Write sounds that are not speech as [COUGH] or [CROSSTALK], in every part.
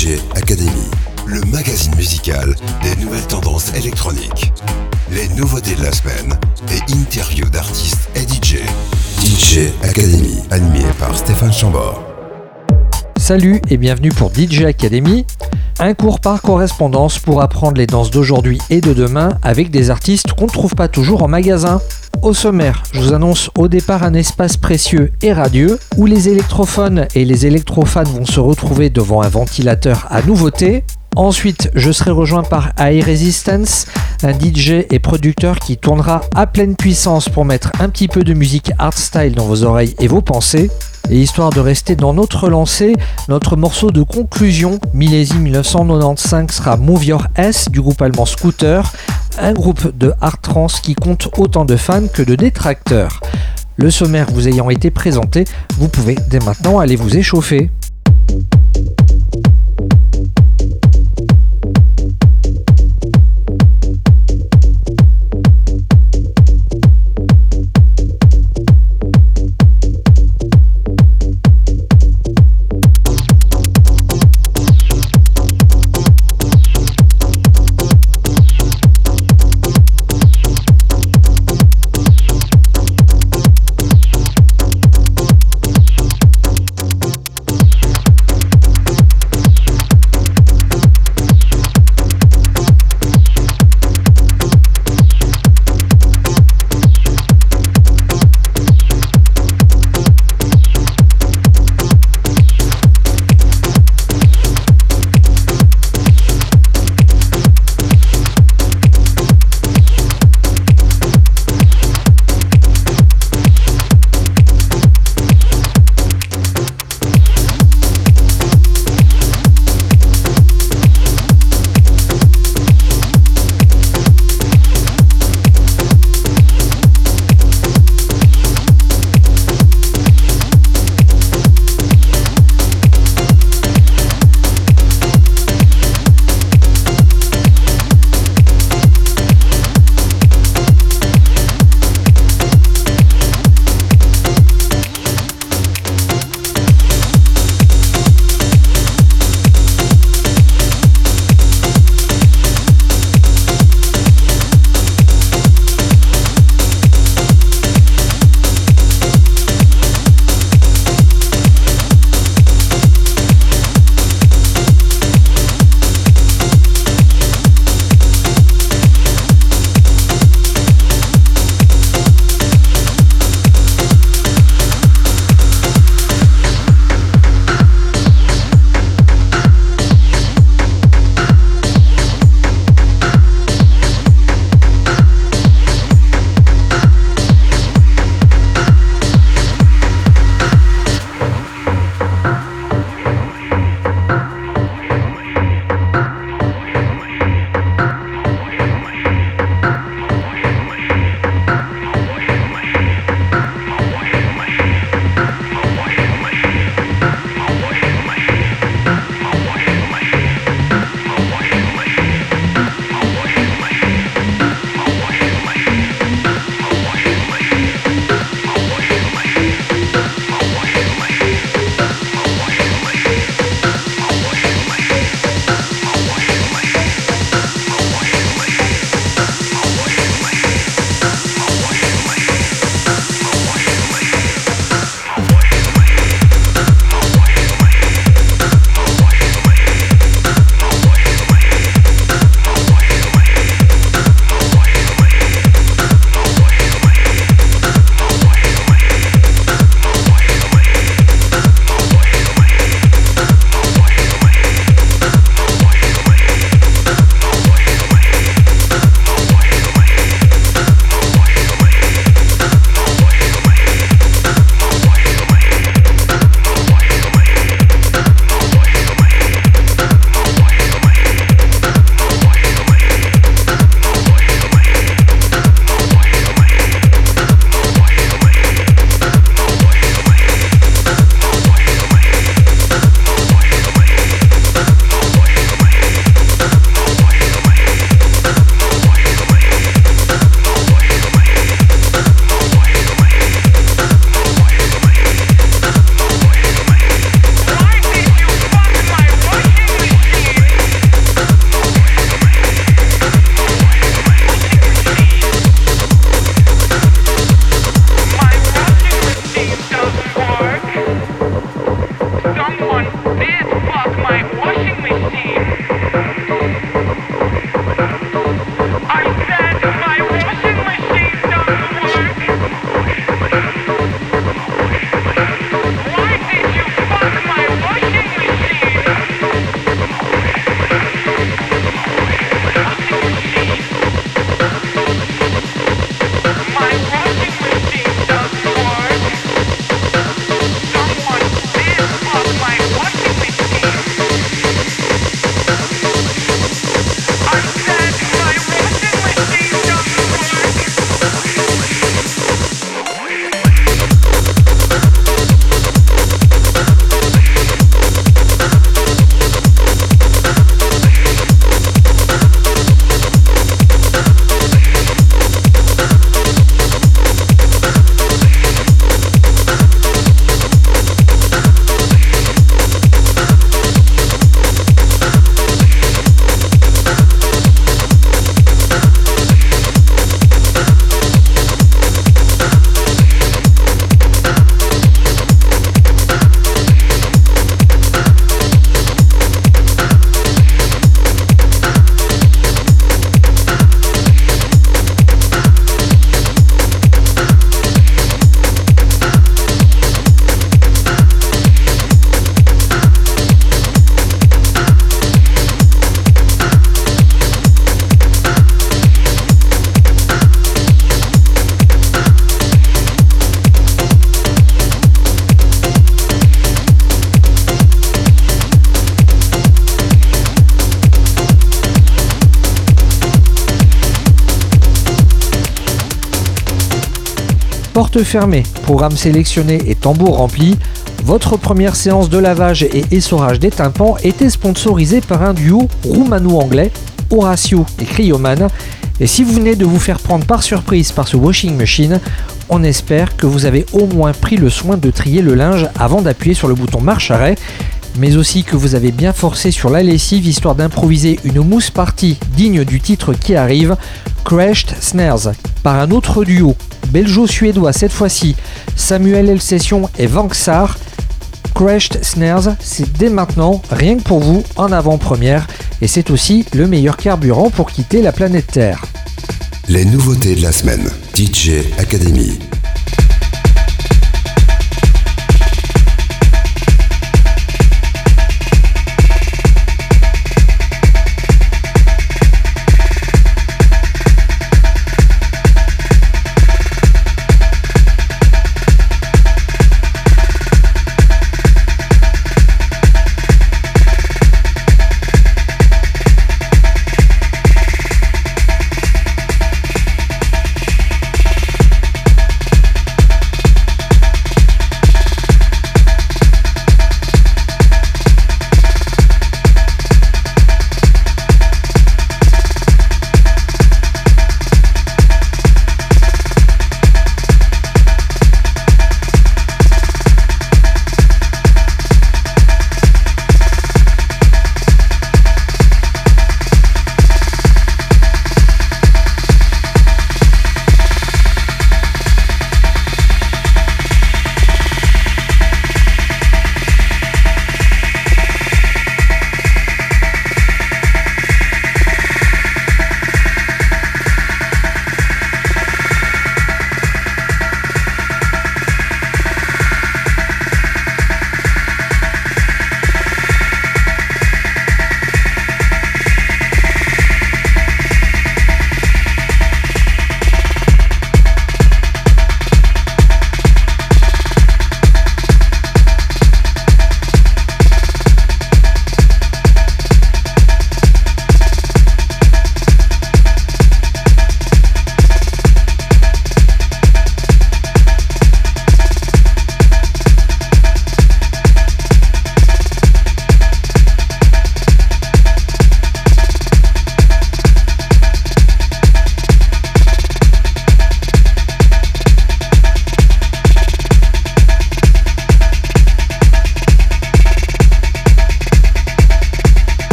DJ Academy, le magazine musical des nouvelles tendances électroniques. Les nouveautés de la semaine et interviews d'artistes et DJ. DJ Academy, animé par Stéphane Chambord. Salut et bienvenue pour DJ Academy, un cours par correspondance pour apprendre les danses d'aujourd'hui et de demain avec des artistes qu'on ne trouve pas toujours en magasin. Au sommaire, je vous annonce au départ un espace précieux et radieux où les électrophones et les électrofans vont se retrouver devant un ventilateur à nouveauté. Ensuite, je serai rejoint par High Resistance, un DJ et producteur qui tournera à pleine puissance pour mettre un petit peu de musique hardstyle dans vos oreilles et vos pensées. Et histoire de rester dans notre lancée, notre morceau de conclusion, millésime 1995, sera Move Your S du groupe allemand Scooter, un groupe de hard trance qui compte autant de fans que de détracteurs. Le sommaire vous ayant été présenté, vous pouvez dès maintenant aller vous échauffer. Porte fermée, programme sélectionné et tambour rempli, votre première séance de lavage et essorage des tympans était sponsorisée par un duo roumano-anglais, Horatio et Cryoman. Et si vous venez de vous faire prendre par surprise par ce washing machine, on espère que vous avez au moins pris le soin de trier le linge avant d'appuyer sur le bouton marche-arrêt mais aussi que vous avez bien forcé sur la lessive histoire d'improviser une mousse partie digne du titre qui arrive, Crashed Snares, par un autre duo, belgeo-suédois cette fois-ci, Samuel L. Session et Vanksar. Crashed Snares, c'est dès maintenant, rien que pour vous, en avant-première, et c'est aussi le meilleur carburant pour quitter la planète Terre. Les nouveautés de la semaine, DJ Academy.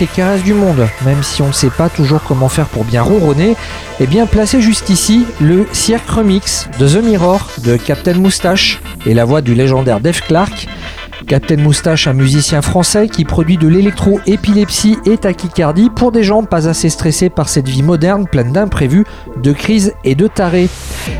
Les caresses du monde, même si on ne sait pas toujours comment faire pour bien ronronner, eh bien placé juste ici, le Cirque Remix de The Mirror de Captain Moustache et la voix du légendaire Dave Clark Captain Moustache, un musicien français qui produit de l'électro, épilepsie et tachycardie pour des gens pas assez stressés par cette vie moderne pleine d'imprévus, de crises et de tarés.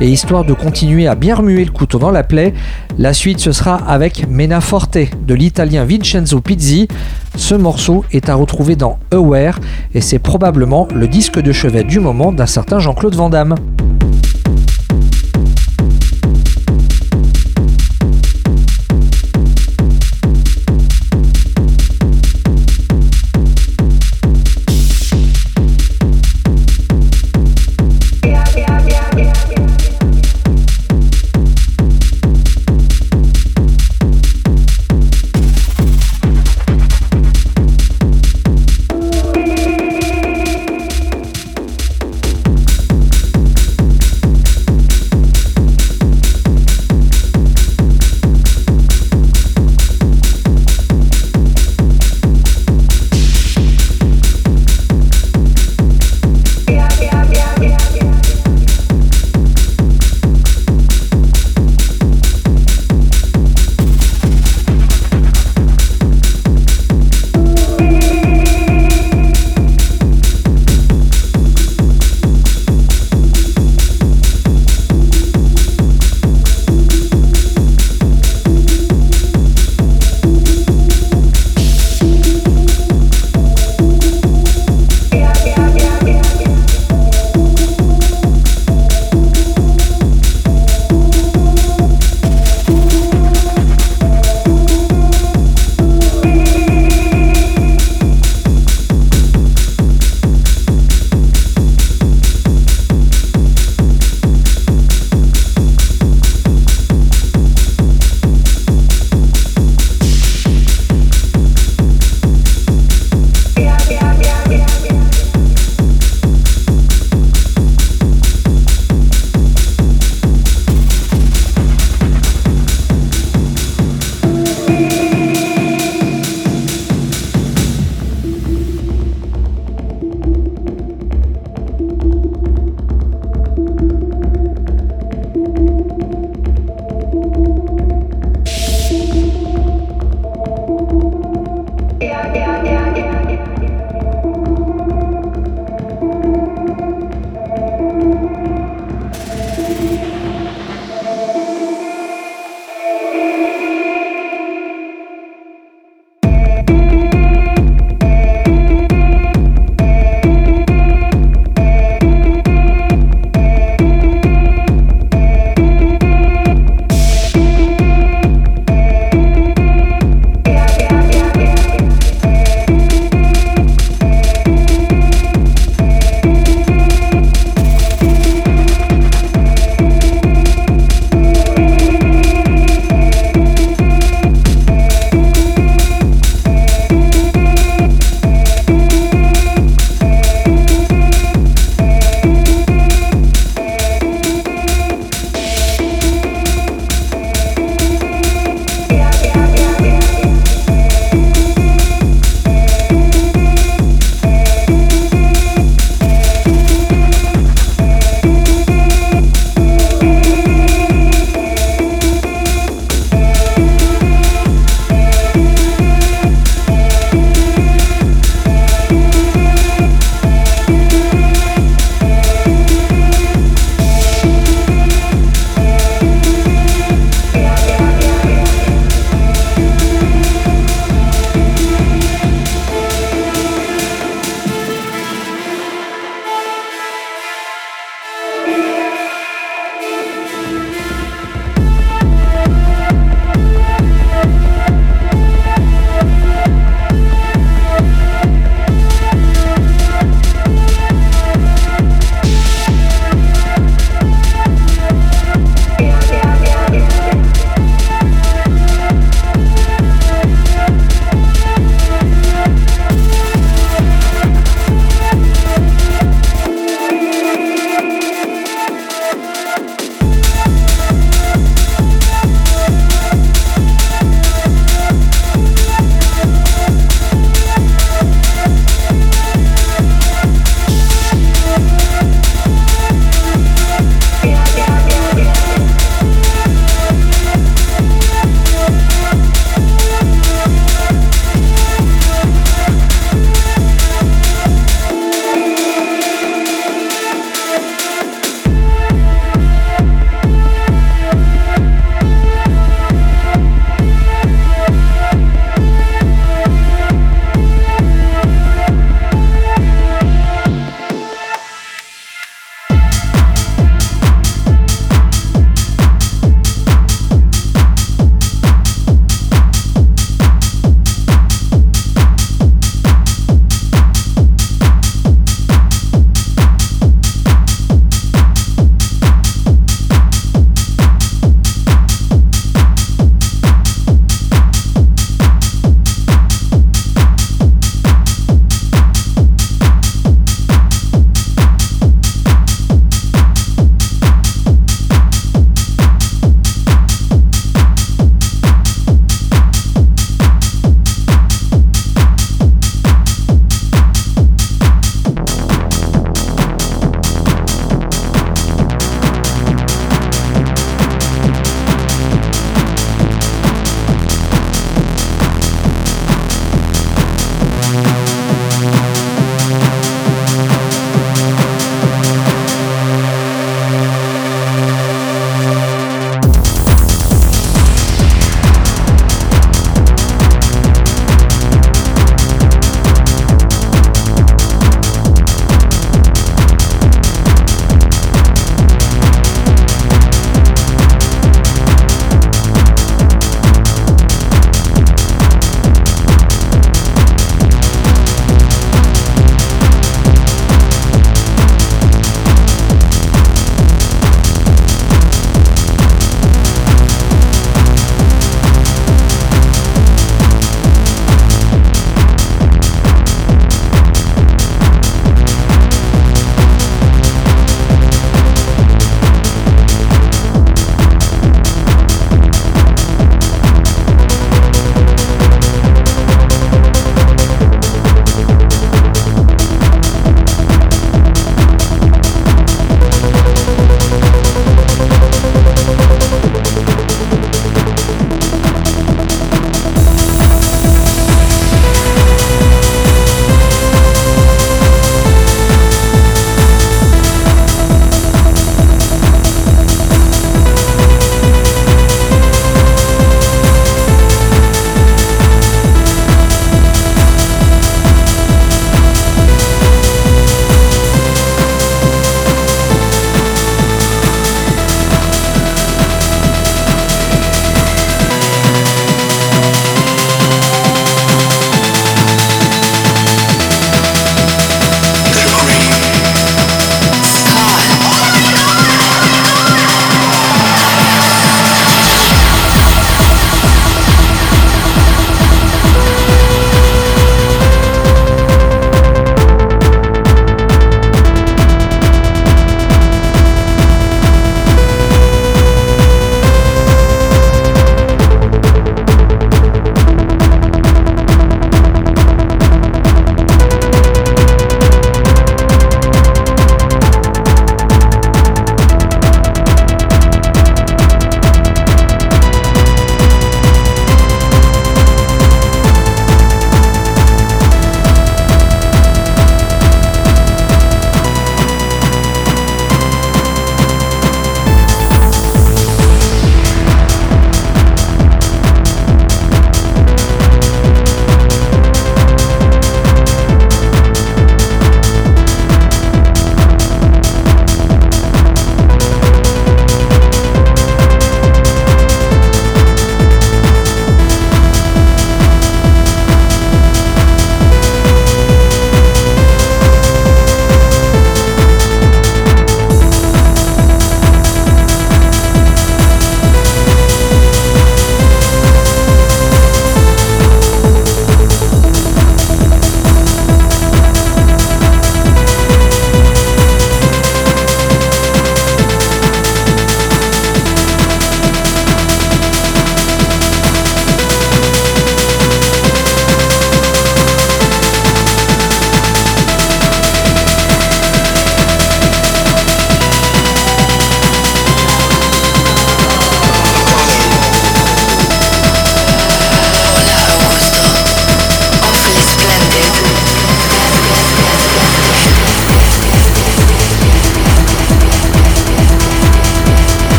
Et histoire de continuer à bien remuer le couteau dans la plaie, la suite ce sera avec Mena Forte de l'italien Vincenzo Pizzi. Ce morceau est à retrouver dans Aware et c'est probablement le disque de chevet du moment d'un certain Jean-Claude Van Damme.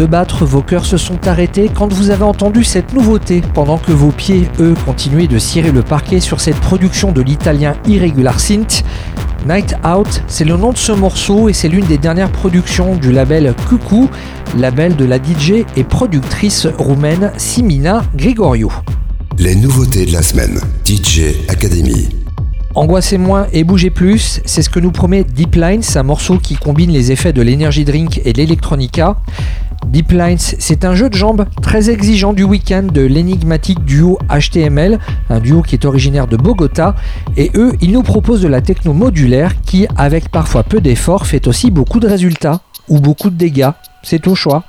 De battre, vos cœurs se sont arrêtés quand vous avez entendu cette nouveauté, pendant que vos pieds, eux, continuaient de cirer le parquet sur cette production de l'italien Irregular Synth. Night Out, c'est le nom de ce morceau et c'est l'une des dernières productions du label Cuckoo, label de la DJ et productrice roumaine Simina Grigoriou. Les nouveautés de la semaine, DJ Academy. Angoissez moins et bougez plus, c'est ce que nous promet Deep Lines, un morceau qui combine les effets de l'énergie drink et de l'électronica. Deep Lines, c'est un jeu de jambes très exigeant du week-end de l'énigmatique duo HTML, un duo qui est originaire de Bogota, et eux, ils nous proposent de la techno modulaire qui, avec parfois peu d'efforts, fait aussi beaucoup de résultats ou beaucoup de dégâts. C'est au choix.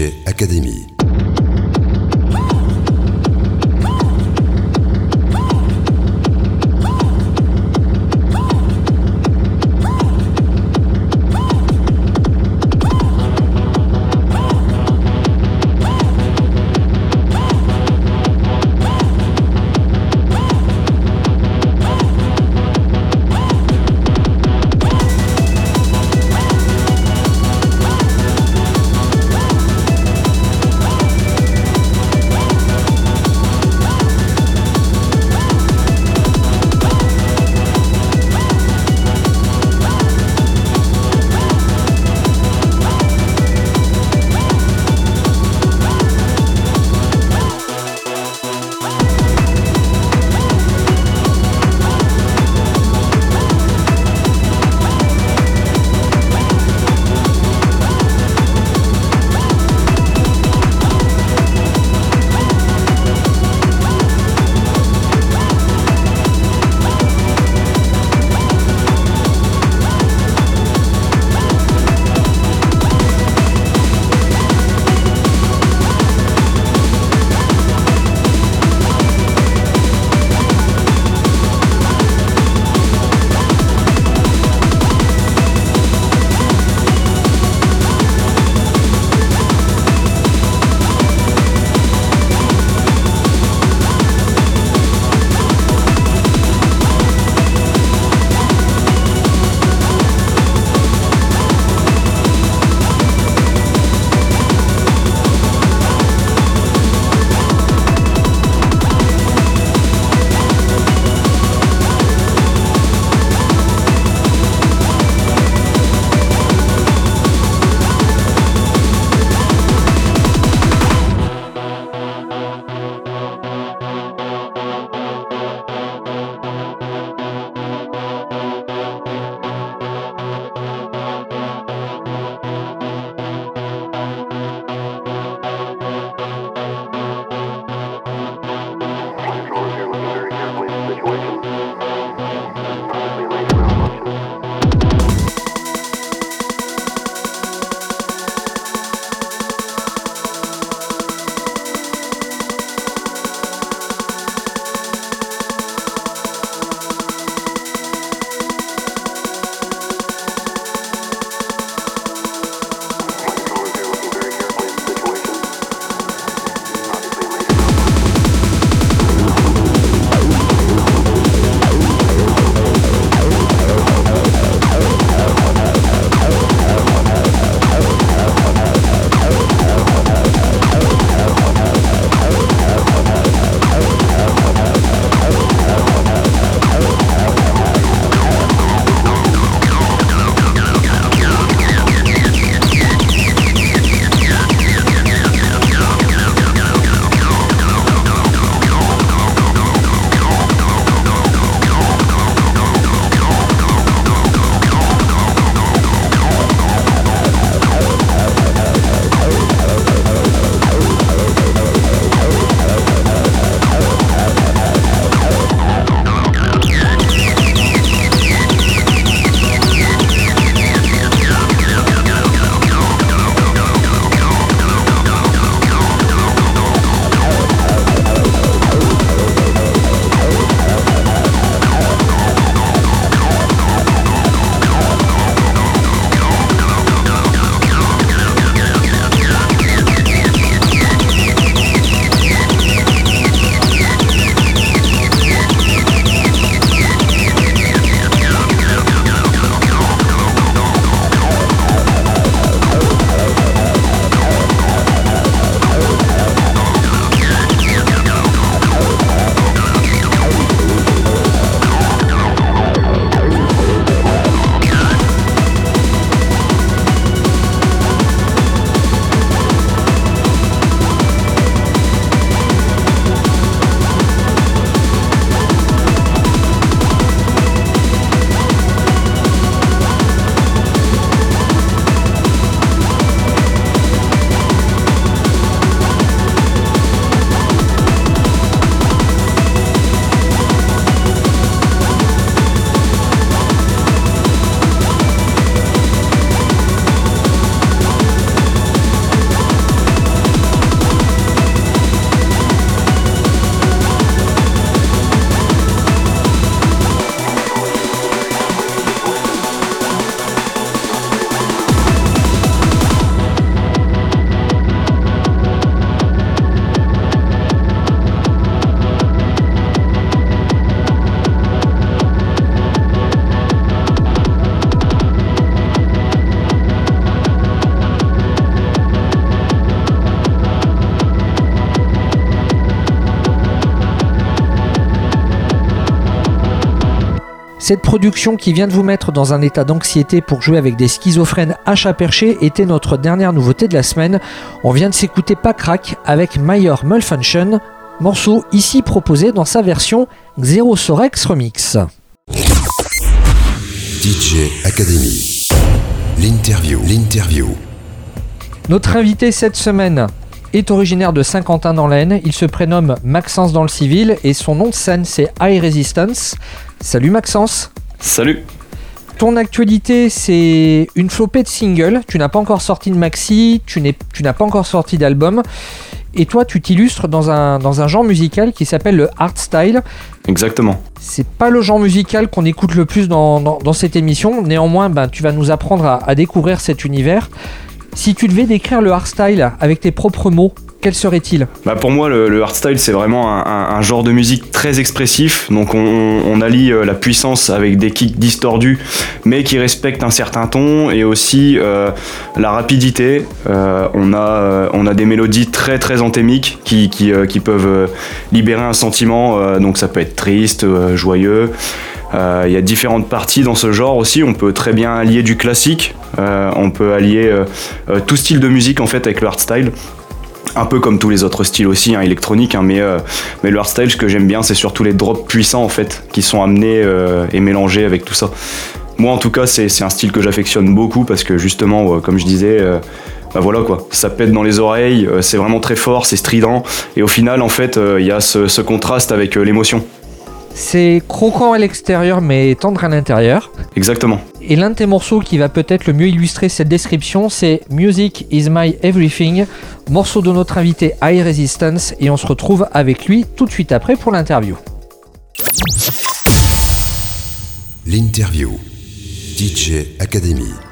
DJ Academy. Cette production qui vient de vous mettre dans un état d'anxiété pour jouer avec des schizophrènes à chat perché était notre dernière nouveauté de la semaine. On vient de s'écouter Pas Crack avec Mayor Malfunction, morceau ici proposé dans sa version Xerosorex Remix. DJ Academy. L'interview. L'interview. Notre invité cette semaine est originaire de Saint-Quentin dans l'Aisne. Il se prénomme Maxence dans le civil et son nom de scène c'est High Resistance. Salut Maxence. Salut. Ton actualité, c'est une flopée de singles. Tu n'as pas encore sorti de maxi, tu n'as pas encore sorti d'album. Et toi, tu t'illustres dans un, dans un genre musical qui s'appelle le art style. Exactement. C'est pas le genre musical qu'on écoute le plus dans, dans, cette émission. Néanmoins, ben, tu vas nous apprendre à, à découvrir cet univers. Si tu devais décrire le hardstyle avec tes propres mots, quel serait-il bah Pour moi, le, le hardstyle, c'est vraiment un, genre de musique très expressif. Donc, on, allie euh, la puissance avec des kicks distordus, mais qui respectent un certain ton, et aussi euh, la rapidité. Euh, on, a, on a des mélodies très très anthémiques qui, qui, qui peuvent libérer un sentiment. donc, ça peut être triste, joyeux. Il y a différentes parties dans ce genre aussi. On peut très bien allier du classique. on peut allier tout style de musique en fait avec le hardstyle un peu comme tous les autres styles aussi, hein, électroniques, hein, mais, euh, mais le hardstyle, ce que j'aime bien, c'est surtout les drops puissants en fait, qui sont amenés euh, et mélangés avec tout ça. Moi en tout cas, c'est un style que j'affectionne beaucoup parce que justement, comme je disais, euh, bah voilà quoi, ça pète dans les oreilles, c'est vraiment très fort, c'est strident, et au final en fait, il y a ce contraste avec l'émotion. C'est croquant à l'extérieur mais tendre à l'intérieur. Exactement. Et l'un de tes morceaux qui va peut-être le mieux illustrer cette description, c'est Music is my everything, morceau de notre invité High Resistance, et on se retrouve avec lui tout de suite après pour l'interview. L'interview. DJ Academy. Academy.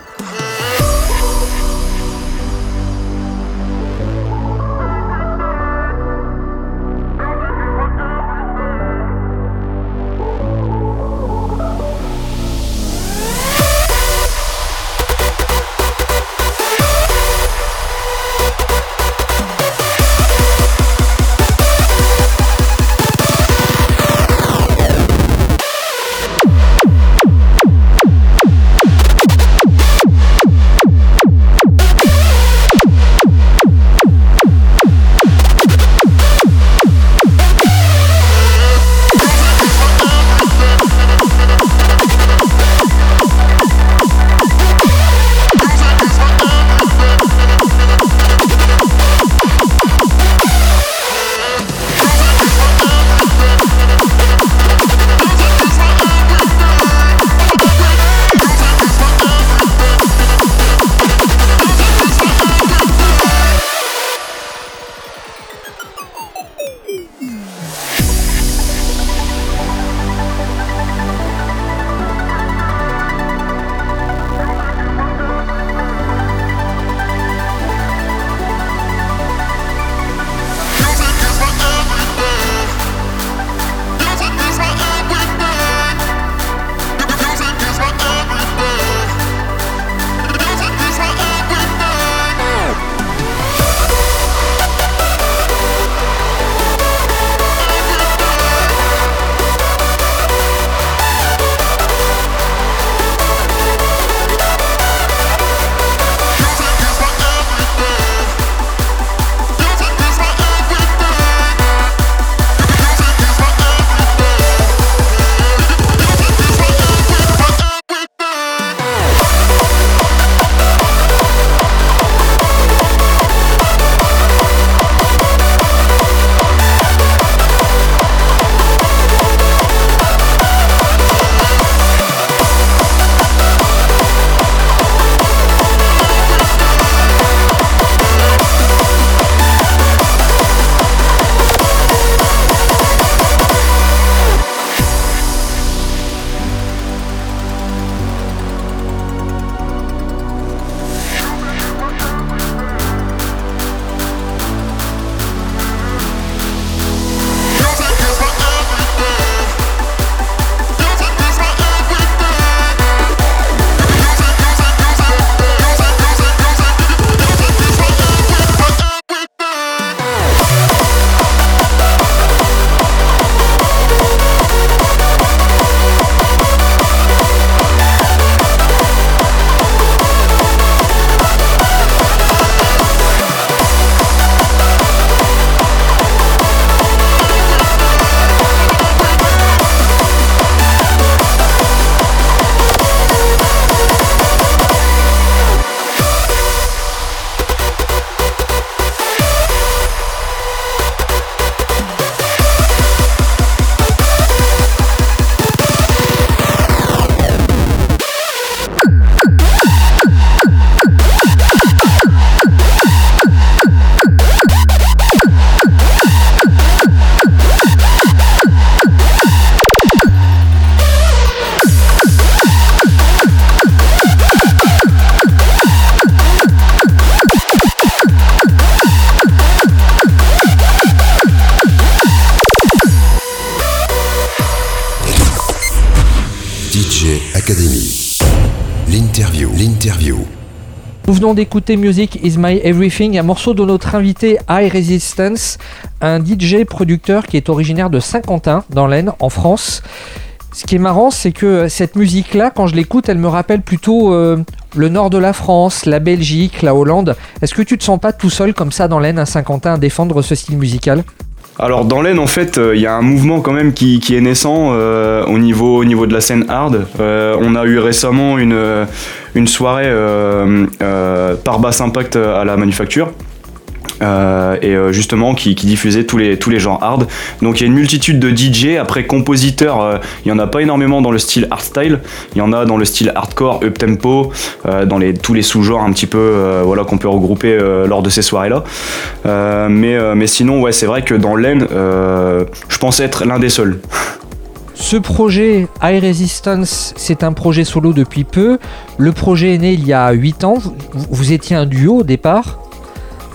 Venons d'écouter Music is My Everything, un morceau de notre invité High Resistance, un DJ producteur qui est originaire de Saint-Quentin, dans l'Aisne, en France. Ce qui est marrant, c'est que cette musique-là, quand je l'écoute, elle me rappelle plutôt euh, le nord de la France, la Belgique, la Hollande. Est-ce que tu te sens pas tout seul comme ça dans l'Aisne à Saint-Quentin à défendre ce style musical? Alors dans l'Aisne en fait euh, il y a un mouvement quand même qui, est naissant euh, au, niveau, au niveau de la scène hard. on a eu récemment une, une soirée par basse impact à la manufacture euh, et euh, justement qui, diffusait tous les, tous les genres hard. Donc il y a une multitude de DJ. Après compositeurs, euh, il n'y en a pas énormément dans le style hardstyle. Il y en a dans le style hardcore, up tempo, dans les, tous les sous-genres un petit peu voilà, qu'on peut regrouper lors de ces soirées-là. mais, mais sinon, ouais, c'est vrai que dans l'Aisne, je pense être l'un des seuls. Ce projet High Resistance, c'est un projet solo depuis peu. Le projet est né il y a 8 ans. Vous étiez un duo au départ.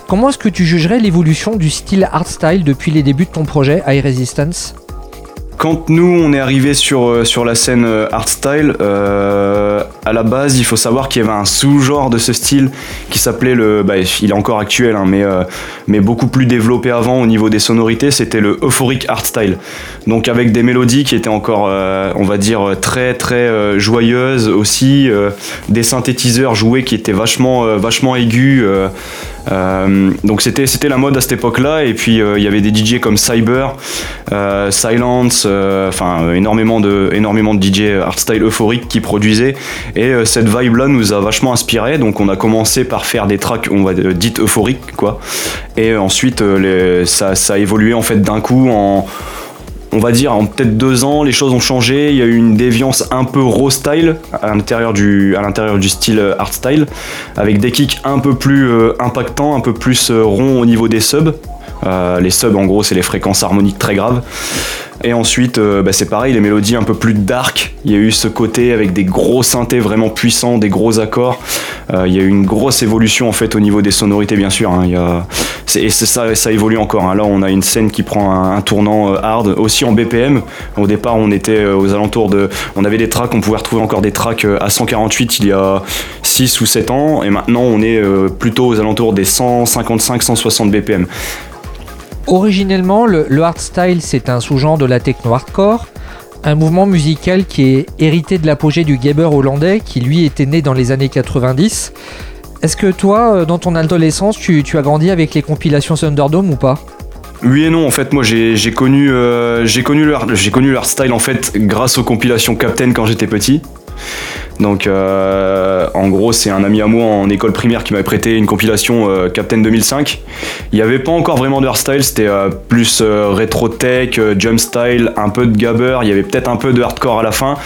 Comment est-ce que tu jugerais l'évolution du style hardstyle depuis les débuts de ton projet High Resistance? Quand nous on est arrivé sur, euh, sur la scène euh, hardstyle, euh, à la base il faut savoir qu'il y avait un sous-genre de ce style qui s'appelait le. Bah, il est encore actuel, hein, mais, mais beaucoup plus développé avant au niveau des sonorités, c'était le euphoric hardstyle. Donc avec des mélodies qui étaient encore, on va dire, très très joyeuses aussi, des synthétiseurs joués qui étaient vachement, vachement aigus. Euh, donc c'était c'était la mode à cette époque-là et puis euh, il y avait des DJ comme Cyber, euh, Silence, enfin énormément de énormément de DJ hardstyle euphorique qui produisaient et cette vibe-là nous a vachement inspiré. Donc on a commencé par faire des tracks on va dites euphoriques quoi et ensuite les, ça, ça a évolué en fait d'un coup en on va dire, en peut-être deux ans, les choses ont changé. Il y a eu une déviance un peu raw style à l'intérieur du, style euh, art style, avec des kicks un peu plus euh, impactants, un peu plus euh, ronds au niveau des subs. Les subs, en gros, c'est les fréquences harmoniques très graves. Et ensuite, bah, c'est pareil, les mélodies un peu plus dark. Il y a eu ce côté avec des gros synthés vraiment puissants, des gros accords. il y a eu une grosse évolution en fait au niveau des sonorités, bien sûr. Hein. Et ça, évolue encore. Hein. Là, on a une scène qui prend un, tournant euh, hard, aussi en BPM. Au départ, on était euh, aux alentours de. On avait des tracks, on pouvait retrouver encore des tracks euh, à 148 il y a 6 ou 7 ans. Et maintenant, on est plutôt aux alentours des 155-160 BPM. Originellement, le, le hardstyle, c'est un sous-genre de la techno-hardcore un mouvement musical qui est hérité de l'apogée du gabber hollandais, qui lui était né dans les années 90. Est-ce que toi, euh, dans ton adolescence, tu, as grandi avec les compilations Thunderdome ou pas? Oui et non, en fait, moi j'ai connu, euh, style en fait grâce aux compilations Captain quand j'étais petit. Donc euh, en gros c'est un ami à moi en école primaire qui m'avait prêté une compilation Captain 2005. Il n'y avait pas encore vraiment de style, c'était plus rétro tech, jump style, un peu de gabber, il y avait peut-être un peu de hardcore à la fin.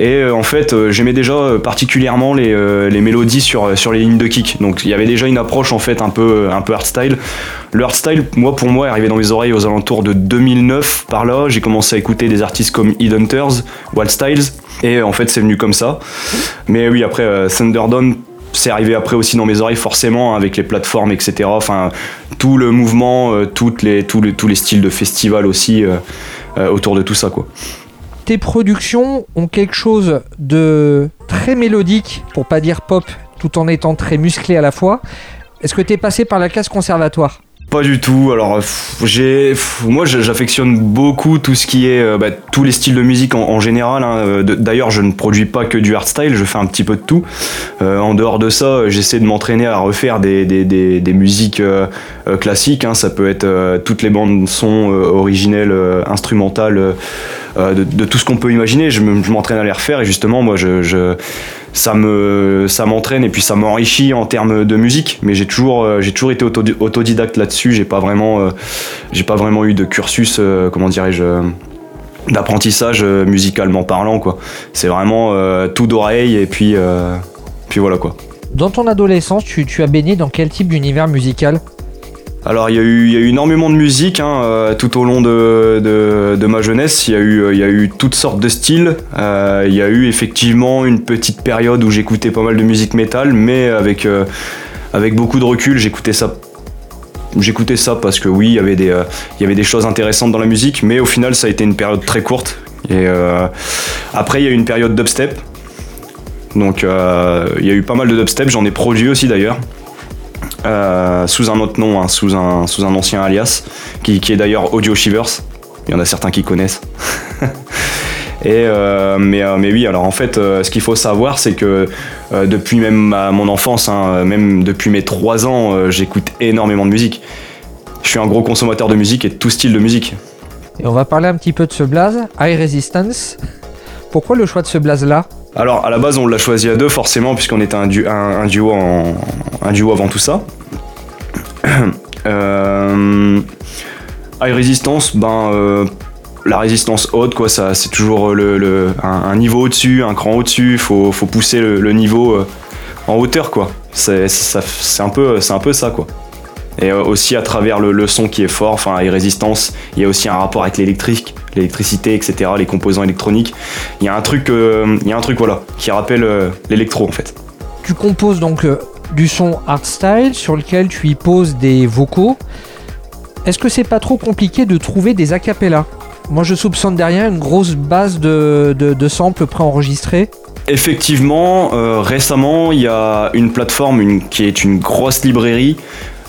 Et euh, en fait, euh, j'aimais déjà euh, particulièrement les, mélodies sur, sur les lignes de kick. Donc il y avait déjà une approche en fait un peu, un peu hardstyle. Le hardstyle, moi pour moi, est arrivé dans mes oreilles aux alentours de 2009 par là. J'ai commencé à écouter des artistes comme Hunters, Wild Styles, et en fait c'est venu comme ça. Mais oui, après Thunderdome, c'est arrivé après aussi dans mes oreilles forcément avec les plateformes etc enfin tout le mouvement toutes les, tous les styles de festival aussi autour de tout ça quoi tes productions ont quelque chose de très mélodique, pour pas dire pop, tout en étant très musclé à la fois. Est-ce que tu es passé par la classe conservatoire? Pas du tout. Alors, j'ai, moi, j'affectionne beaucoup tout ce qui est, euh, bah, tous les styles de musique en, général. Hein. Euh, d'ailleurs, je ne produis pas que du hardstyle, je fais un petit peu de tout. Euh, en dehors de ça, j'essaie de m'entraîner à refaire des, des, musiques classiques. Hein. Ça peut être toutes les bandes son originelles, instrumentales. de, tout ce qu'on peut imaginer, je m'entraîne à les refaire et justement moi je ça me ça m'entraîne et puis ça m'enrichit en termes de musique. Mais j'ai toujours euh, été autodidacte là-dessus. J'ai pas vraiment euh, j'ai pas vraiment eu de cursus euh, comment dirais-je d'apprentissage musicalement parlant quoi. C'est vraiment tout d'oreille et puis puis voilà quoi. Dans ton adolescence tu as baigné dans quel type d'univers musical? Alors il y, a eu, eu énormément de musique hein, euh, tout au long de, ma jeunesse, il y, a eu, y a toutes sortes de styles, euh, il y a eu effectivement une petite période où j'écoutais pas mal de musique métal, mais avec, euh, beaucoup de recul j'écoutais ça. J'écoutais ça parce que oui, il y, avait des, il y choses intéressantes dans la musique, mais au final ça a été une période très courte. Après il y a eu une période dubstep Donc il y a eu pas mal de dubstep, j'en ai produit aussi d'ailleurs. Sous un autre nom, hein, sous, un, ancien alias, qui, est d'ailleurs Audio Shivers. Il y en a certains qui connaissent. [LAUGHS] Et euh, mais, euh, mais oui, alors en fait, euh, ce qu'il faut savoir, c'est que depuis même mon enfance, hein, même depuis mes 3 ans, j'écoute énormément de musique. Je suis un gros consommateur de musique et de tout style de musique. Et on va parler un petit peu de ce blaze, High Resistance. Pourquoi le choix de ce blaze-là? Alors à la base, on l'a choisi à deux forcément, puisqu'on était un, un, duo un duo avant tout ça. [CLEARS THROAT] High Resistance, ben la résistance haute, quoi, ça, c'est toujours le, un, niveau au-dessus, un cran au-dessus. Faut, faut pousser le, niveau euh, en hauteur, quoi. C'est, un peu, c'est un peu ça, quoi. Et euh, aussi à travers le, son qui est fort, enfin, les résistances, il y a aussi un rapport avec l'électrique, l'électricité, etc., les composants électroniques. Il y a un truc, euh, il y a un truc, voilà, qui rappelle l'électro, en fait. Tu composes donc du son hardstyle sur lequel tu y poses des vocaux. Est-ce que c'est pas trop compliqué de trouver des acapellas moi, je soupçonne derrière une grosse base de, de, samples préenregistrés. Effectivement, euh, récemment, il y a une plateforme qui est une grosse librairie.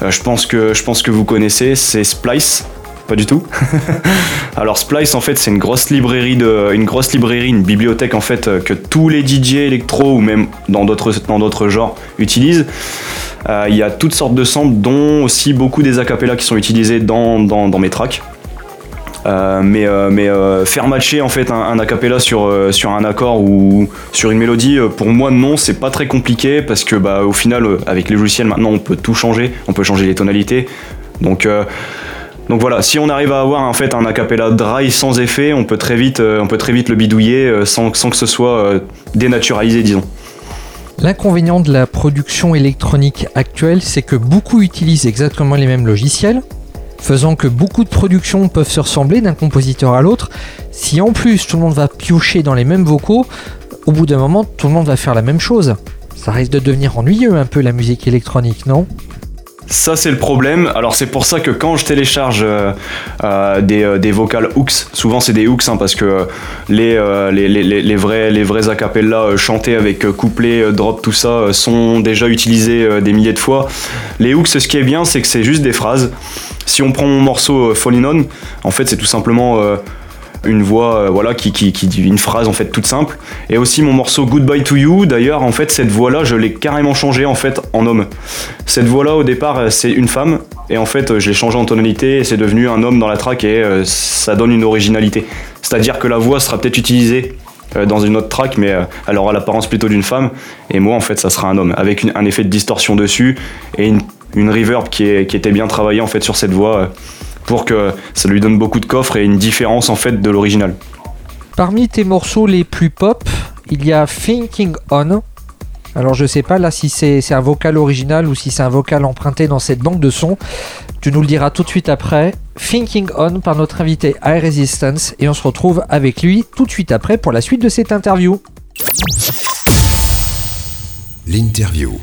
Euh, je, pense que, je pense que vous connaissez, c'est Splice. Pas du tout. [LAUGHS] Alors Splice en fait c'est une grosse librairie de, une grosse librairie, une bibliothèque en fait euh, que tous les DJ électro ou même dans d'autres dans d'autres genres utilisent. Il y a toutes sortes de samples, dont aussi beaucoup des acapellas qui sont utilisés dans, dans, dans mes tracks. Euh, mais euh, euh, faire matcher en fait un, acapella sur, sur un accord ou sur une mélodie, pour moi non, c'est pas très compliqué parce que bah, au final, avec les logiciels maintenant, on peut tout changer, on peut changer les tonalités. Donc donc voilà, si on arrive à avoir en fait un acapella dry sans effet, on peut très vite, on peut très vite le bidouiller sans, sans que ce soit dénaturalisé, disons. L'inconvénient de la production électronique actuelle, c'est que beaucoup utilisent exactement les mêmes logiciels, faisant que beaucoup de productions peuvent se ressembler d'un compositeur à l'autre. Si en plus tout le monde va piocher dans les mêmes vocaux, au bout d'un moment tout le monde va faire la même chose. Ça risque de devenir ennuyeux un peu la musique électronique, non? Ça c'est le problème. Alors c'est pour ça que quand je télécharge euh, euh, des, des, vocales hooks, souvent c'est des hooks hein, parce que les, euh, les, les, les, vrais les vrais chantés avec couplet, drop, tout ça sont déjà utilisés des milliers de fois. Les hooks, ce qui est bien, c'est que c'est juste des phrases. Si on prend mon morceau Falling On, en fait c'est tout simplement une voix euh, voilà qui, dit une phrase en fait toute simple et aussi mon morceau Goodbye to You d'ailleurs en fait cette voix là je l'ai carrément changé en fait en homme cette voix là au départ euh, c'est une femme et en fait je l'ai changé en tonalité et c'est devenu un homme dans la track et euh, ça donne une originalité c'est à dire que la voix sera peut-être utilisée dans une autre track, mais elle aura l'apparence plutôt d'une femme. Et moi, en fait, ça sera un homme, avec un effet de distorsion dessus et une, une reverb qui, est, qui, était bien travaillée en fait sur cette voix pour que ça lui donne beaucoup de coffre et une différence en fait de l'original. Parmi tes morceaux les plus pop, il y a Thinking On. Alors je sais pas là si c'est un vocal original ou si c'est un vocal emprunté dans cette banque de sons. Tu nous le diras tout de suite après. Thinking On par notre invité High Resistance et on se retrouve avec lui tout de suite après pour la suite de cette interview. L'interview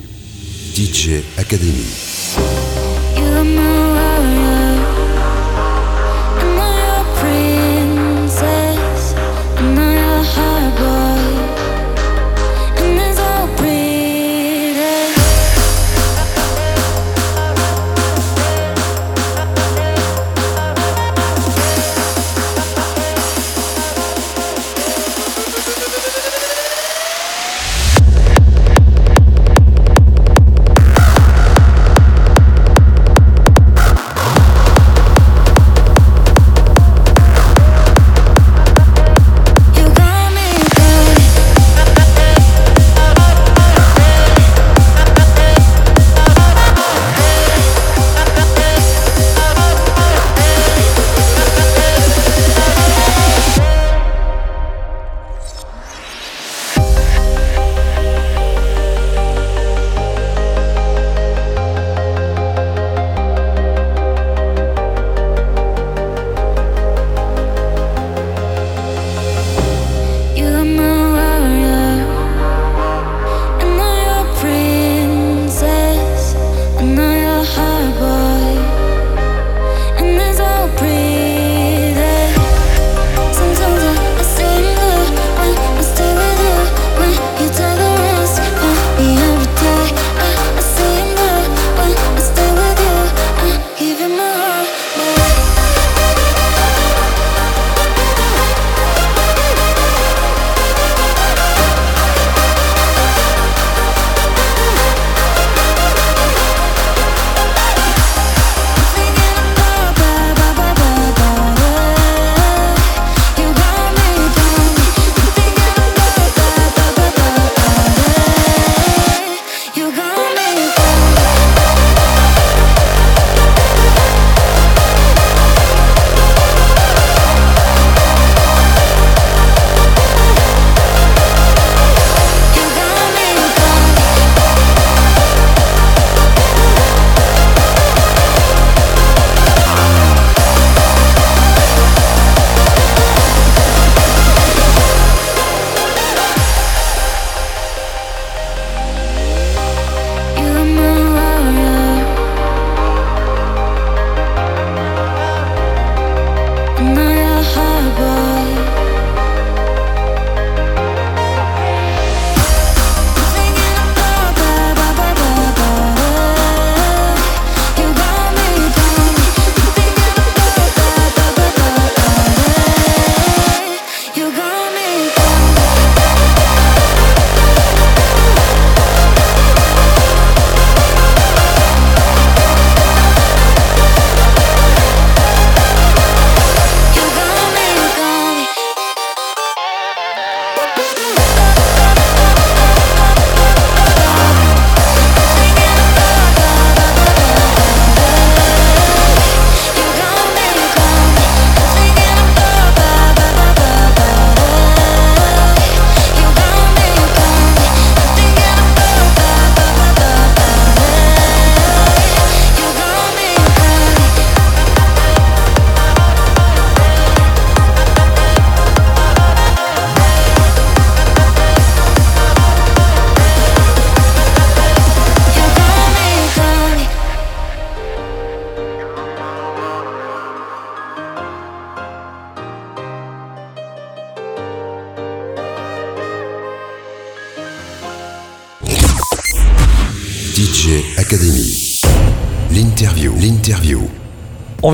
DJ Academy.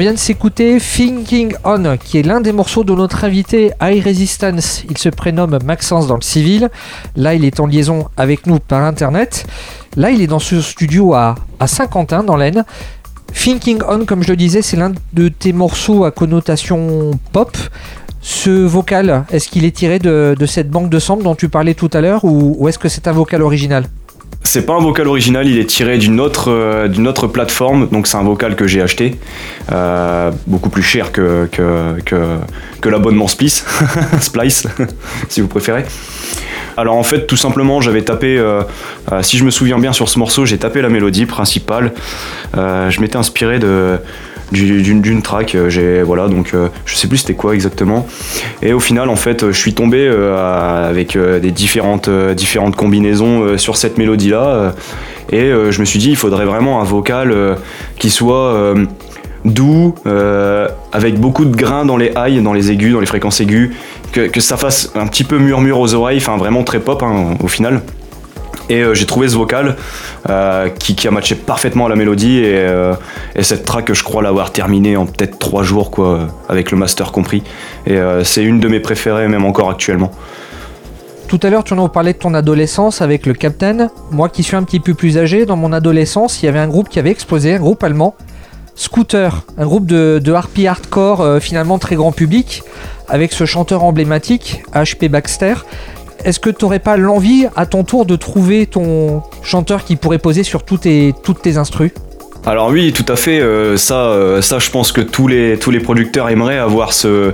Vient de s'écouter Thinking On, qui est l'un des morceaux de notre invité High Resistance. Il se prénomme Maxence dans le civil. Là, il est en liaison avec nous par internet. Là, il est dans ce studio à, Saint-Quentin, dans l'Aisne. Thinking On, comme je le disais, c'est l'un de tes morceaux à connotation pop. Ce vocal, est-ce qu'il est tiré de, cette banque de samples dont tu parlais tout à l'heure ou, est-ce que c'est un vocal original? C'est pas un vocal original, il est tiré d'une autre, euh, d'une autre plateforme, donc c'est un vocal que j'ai acheté, euh, beaucoup plus cher que, que, que, l'abonnement Splice, [LAUGHS] Splice, [LAUGHS] si vous préférez. Alors en fait, tout simplement, j'avais tapé, euh, si je me souviens bien sur ce morceau, j'ai tapé la mélodie principale. je m'étais inspiré de, d'une track. Euh, j'ai voilà donc euh, je sais plus c'était quoi exactement. Et au final en fait je suis tombé euh, avec des différentes différentes combinaisons sur cette mélodie là. et je me suis dit il faudrait vraiment un vocal qui soit doux, avec beaucoup de grains dans les highs, dans les aigus, dans les fréquences aiguës, que, ça fasse un petit peu murmure aux oreilles, enfin vraiment très pop hein, au final. Et euh, j'ai trouvé ce vocal euh, qui, a matché parfaitement à la mélodie euh, et, cette track je crois l'avoir terminée en peut-être trois jours quoi, avec le master compris. Et c'est une de mes préférées même encore actuellement. Tout à l'heure, tu nous parlais de ton adolescence avec le Captain. Moi qui suis un petit peu plus âgé, dans mon adolescence, il y avait un groupe qui avait explosé, un groupe allemand, Scooter, un groupe de, de harpy hardcore finalement très grand public, avec ce chanteur emblématique, HP Baxter est-ce que tu n'aurais pas l'envie à ton tour de trouver ton chanteur qui pourrait poser sur toutes tes, toutes tes instrus? Alors oui, tout à fait. Euh, ça, euh, ça, je pense que tous les, tous producteurs aimeraient avoir ce,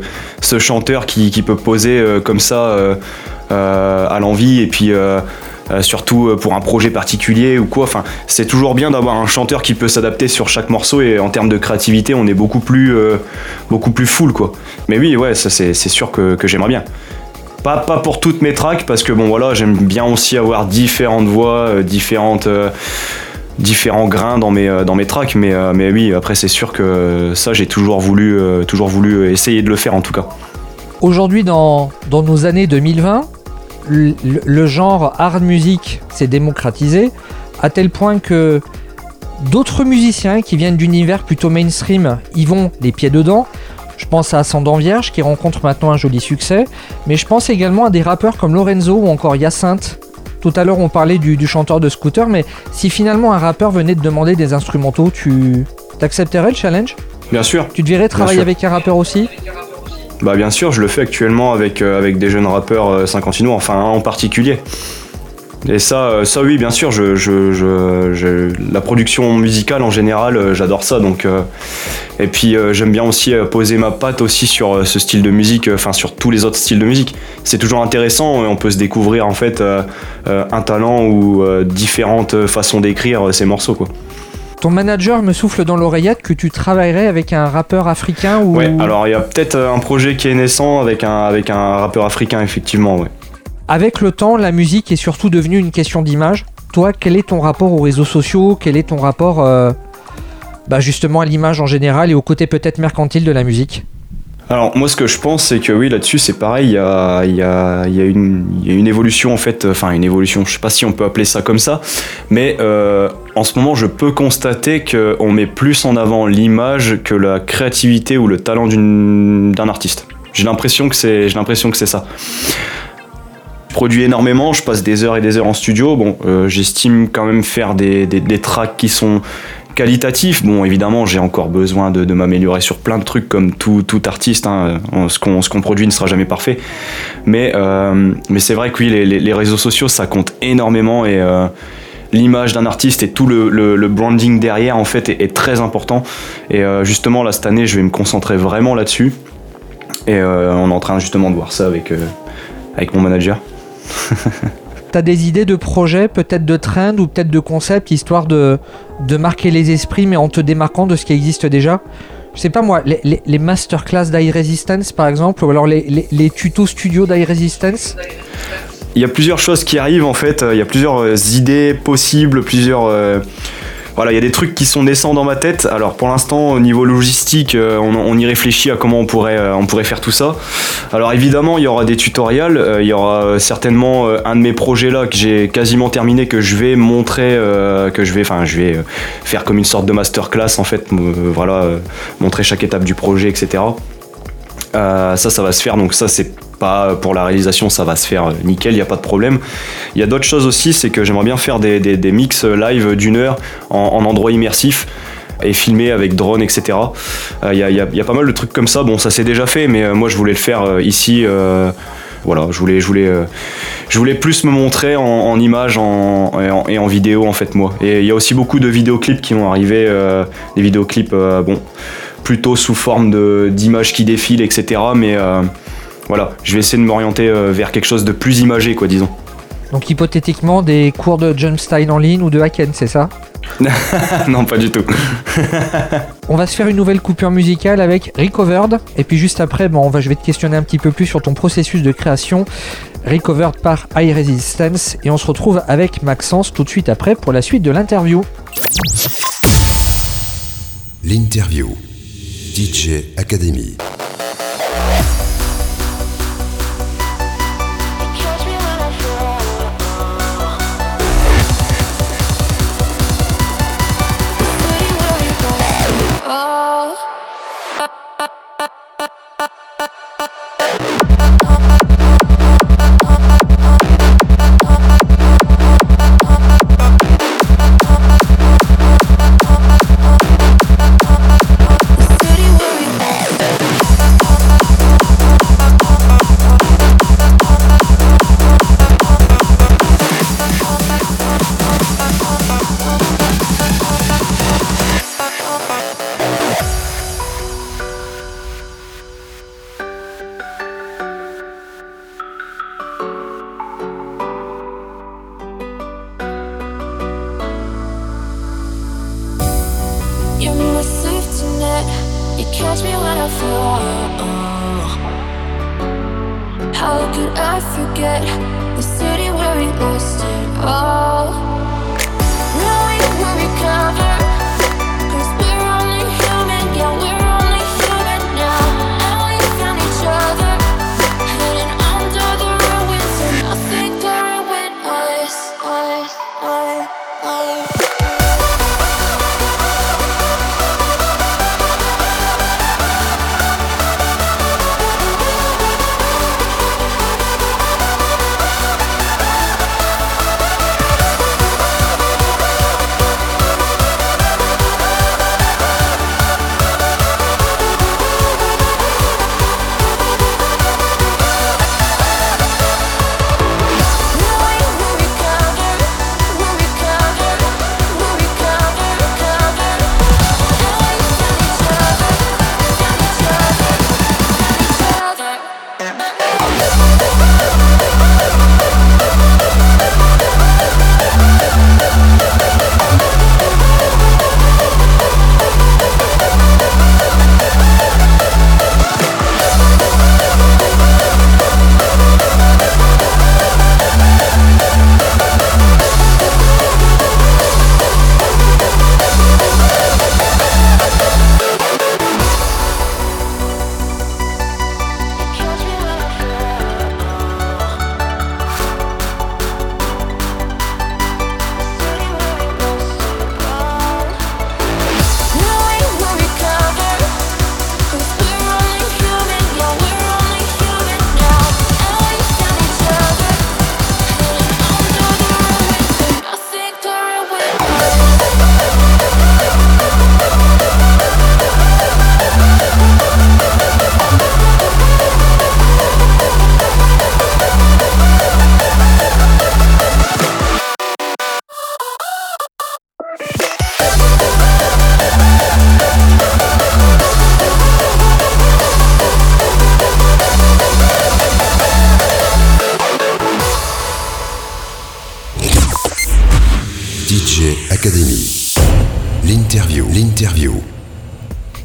chanteur qui, peut poser euh, comme ça à l'envie et puis surtout pour un projet particulier ou quoi. Enfin, c'est toujours bien d'avoir un chanteur qui peut s'adapter sur chaque morceau et en termes de créativité, on est beaucoup plus, beaucoup full quoi. Mais oui, ouais, ça c'est sûr que j'aimerais bien. Pas, pas pour toutes mes tracks, parce que bon voilà, j'aime bien aussi avoir différentes voix, euh, euh, différents grains dans mes, euh, dans mes tracks, mais, mais oui, après c'est sûr que ça j'ai toujours voulu, toujours voulu essayer de le faire en tout cas. Aujourd'hui, dans, nos années 2020, le, le genre hard music s'est démocratisé à tel point que d'autres musiciens qui viennent d'univers plutôt mainstream y vont les pieds dedans. Je pense à Ascendant Vierge qui rencontre maintenant un joli succès, mais je pense également à des rappeurs comme Lorenzo ou encore Hyacinthe. Tout à l'heure on parlait du, chanteur de scooter, mais si finalement un rappeur venait te demander des instrumentaux, tu accepterais le challenge? Bien sûr. Tu devrais travailler avec un rappeur aussi? Bah bien sûr, je le fais actuellement avec, euh, avec des jeunes rappeurs euh, cinquantinois, enfin un en particulier. Et ça, euh, ça oui, bien sûr, je, la production musicale en général, euh, j'adore ça. Donc, euh, et puis j'aime bien aussi poser ma patte aussi sur ce style de musique, enfin sur tous les autres styles de musique. C'est toujours intéressant et on peut se découvrir en fait un talent ou différentes façons d'écrire ces morceaux. Quoi. Ton manager me souffle dans l'oreillette que tu travaillerais avec un rappeur africain ou... Ouais, alors il y a peut-être un projet qui est naissant avec un, avec un rappeur africain, effectivement, ouais. Avec le temps, la musique est surtout devenue une question d'image. Toi, quel est ton rapport aux réseaux sociaux? Quel est ton rapport euh, bah, justement à l'image en général et au côté peut-être mercantile de la musique? Alors moi ce que je pense c'est que oui là-dessus c'est pareil, il y a, une évolution en fait, enfin une évolution, je sais pas si on peut appeler ça comme ça, mais euh, en ce moment je peux constater qu'on met plus en avant l'image que la créativité ou le talent d'un artiste. J'ai l'impression que c'est ça produis énormément, je passe des heures et des heures en studio. Bon, euh, j'estime quand même faire des, des, tracks qui sont qualitatifs. Bon, évidemment, j'ai encore besoin de, m'améliorer sur plein de trucs comme tout, tout artiste. Hein. Ce qu'on produit ne sera jamais parfait. Mais, euh, mais c'est vrai que oui, les, les, réseaux sociaux, ça compte énormément et euh, l'image d'un artiste et tout le, le, branding derrière, en fait, est, est très important. Et justement, là, cette année, je vais me concentrer vraiment là-dessus. Et on est en train justement de voir ça avec, avec mon manager. T'as des idées de projets, peut-être de trend ou peut-être de concept, histoire de, de marquer les esprits, mais en te démarquant de ce qui existe déjà? Je sais pas moi, les, les, masterclass d'High Resistance par exemple, ou alors les, les tutos studio d'High Resistance Il y a plusieurs choses qui arrivent en fait, il y a plusieurs euh, idées possibles, plusieurs. Euh, voilà, il y a des trucs qui sont naissants dans ma tête. Alors pour l'instant, au niveau logistique, euh, on, y réfléchit à comment on pourrait, euh, on pourrait faire tout ça. Alors évidemment, il y aura des tutoriels. Euh, il y aura certainement un de mes projets là que j'ai quasiment terminé, que je vais montrer, que je vais, enfin, je vais faire comme une sorte de masterclass en fait. voilà, montrer chaque étape du projet, etc. ça, ça va se faire. Donc ça, c'est pas pour la réalisation, ça va se faire nickel, il n'y a pas de problème. Il y a d'autres choses aussi, c'est que j'aimerais bien faire des, mix live d'une heure en, endroit immersif et filmer avec drone, etc. Il y, a, pas mal de trucs comme ça. Bon, ça s'est déjà fait, mais euh, moi je voulais le faire euh, ici. Euh, voilà, je voulais, je voulais, je voulais plus me montrer en, images et, en, vidéo en fait moi. Et il y a aussi beaucoup de vidéoclips qui vont arriver, des vidéoclips bon plutôt sous forme d'images qui défilent, etc. Mais voilà, je vais essayer de m'orienter euh, vers quelque chose de plus imagé, quoi, disons. Donc hypothétiquement des cours de jumpstyle en ligne ou de hacken, c'est ça? [LAUGHS] Non, pas du tout. on va se faire une nouvelle coupure musicale avec Recovered. Et puis juste après, bon, on va, je vais te questionner un petit peu plus sur ton processus de création. Recovered par High Resistance. Et on se retrouve avec Maxence tout de suite après pour la suite de l'interview. L'interview. DJ Academy.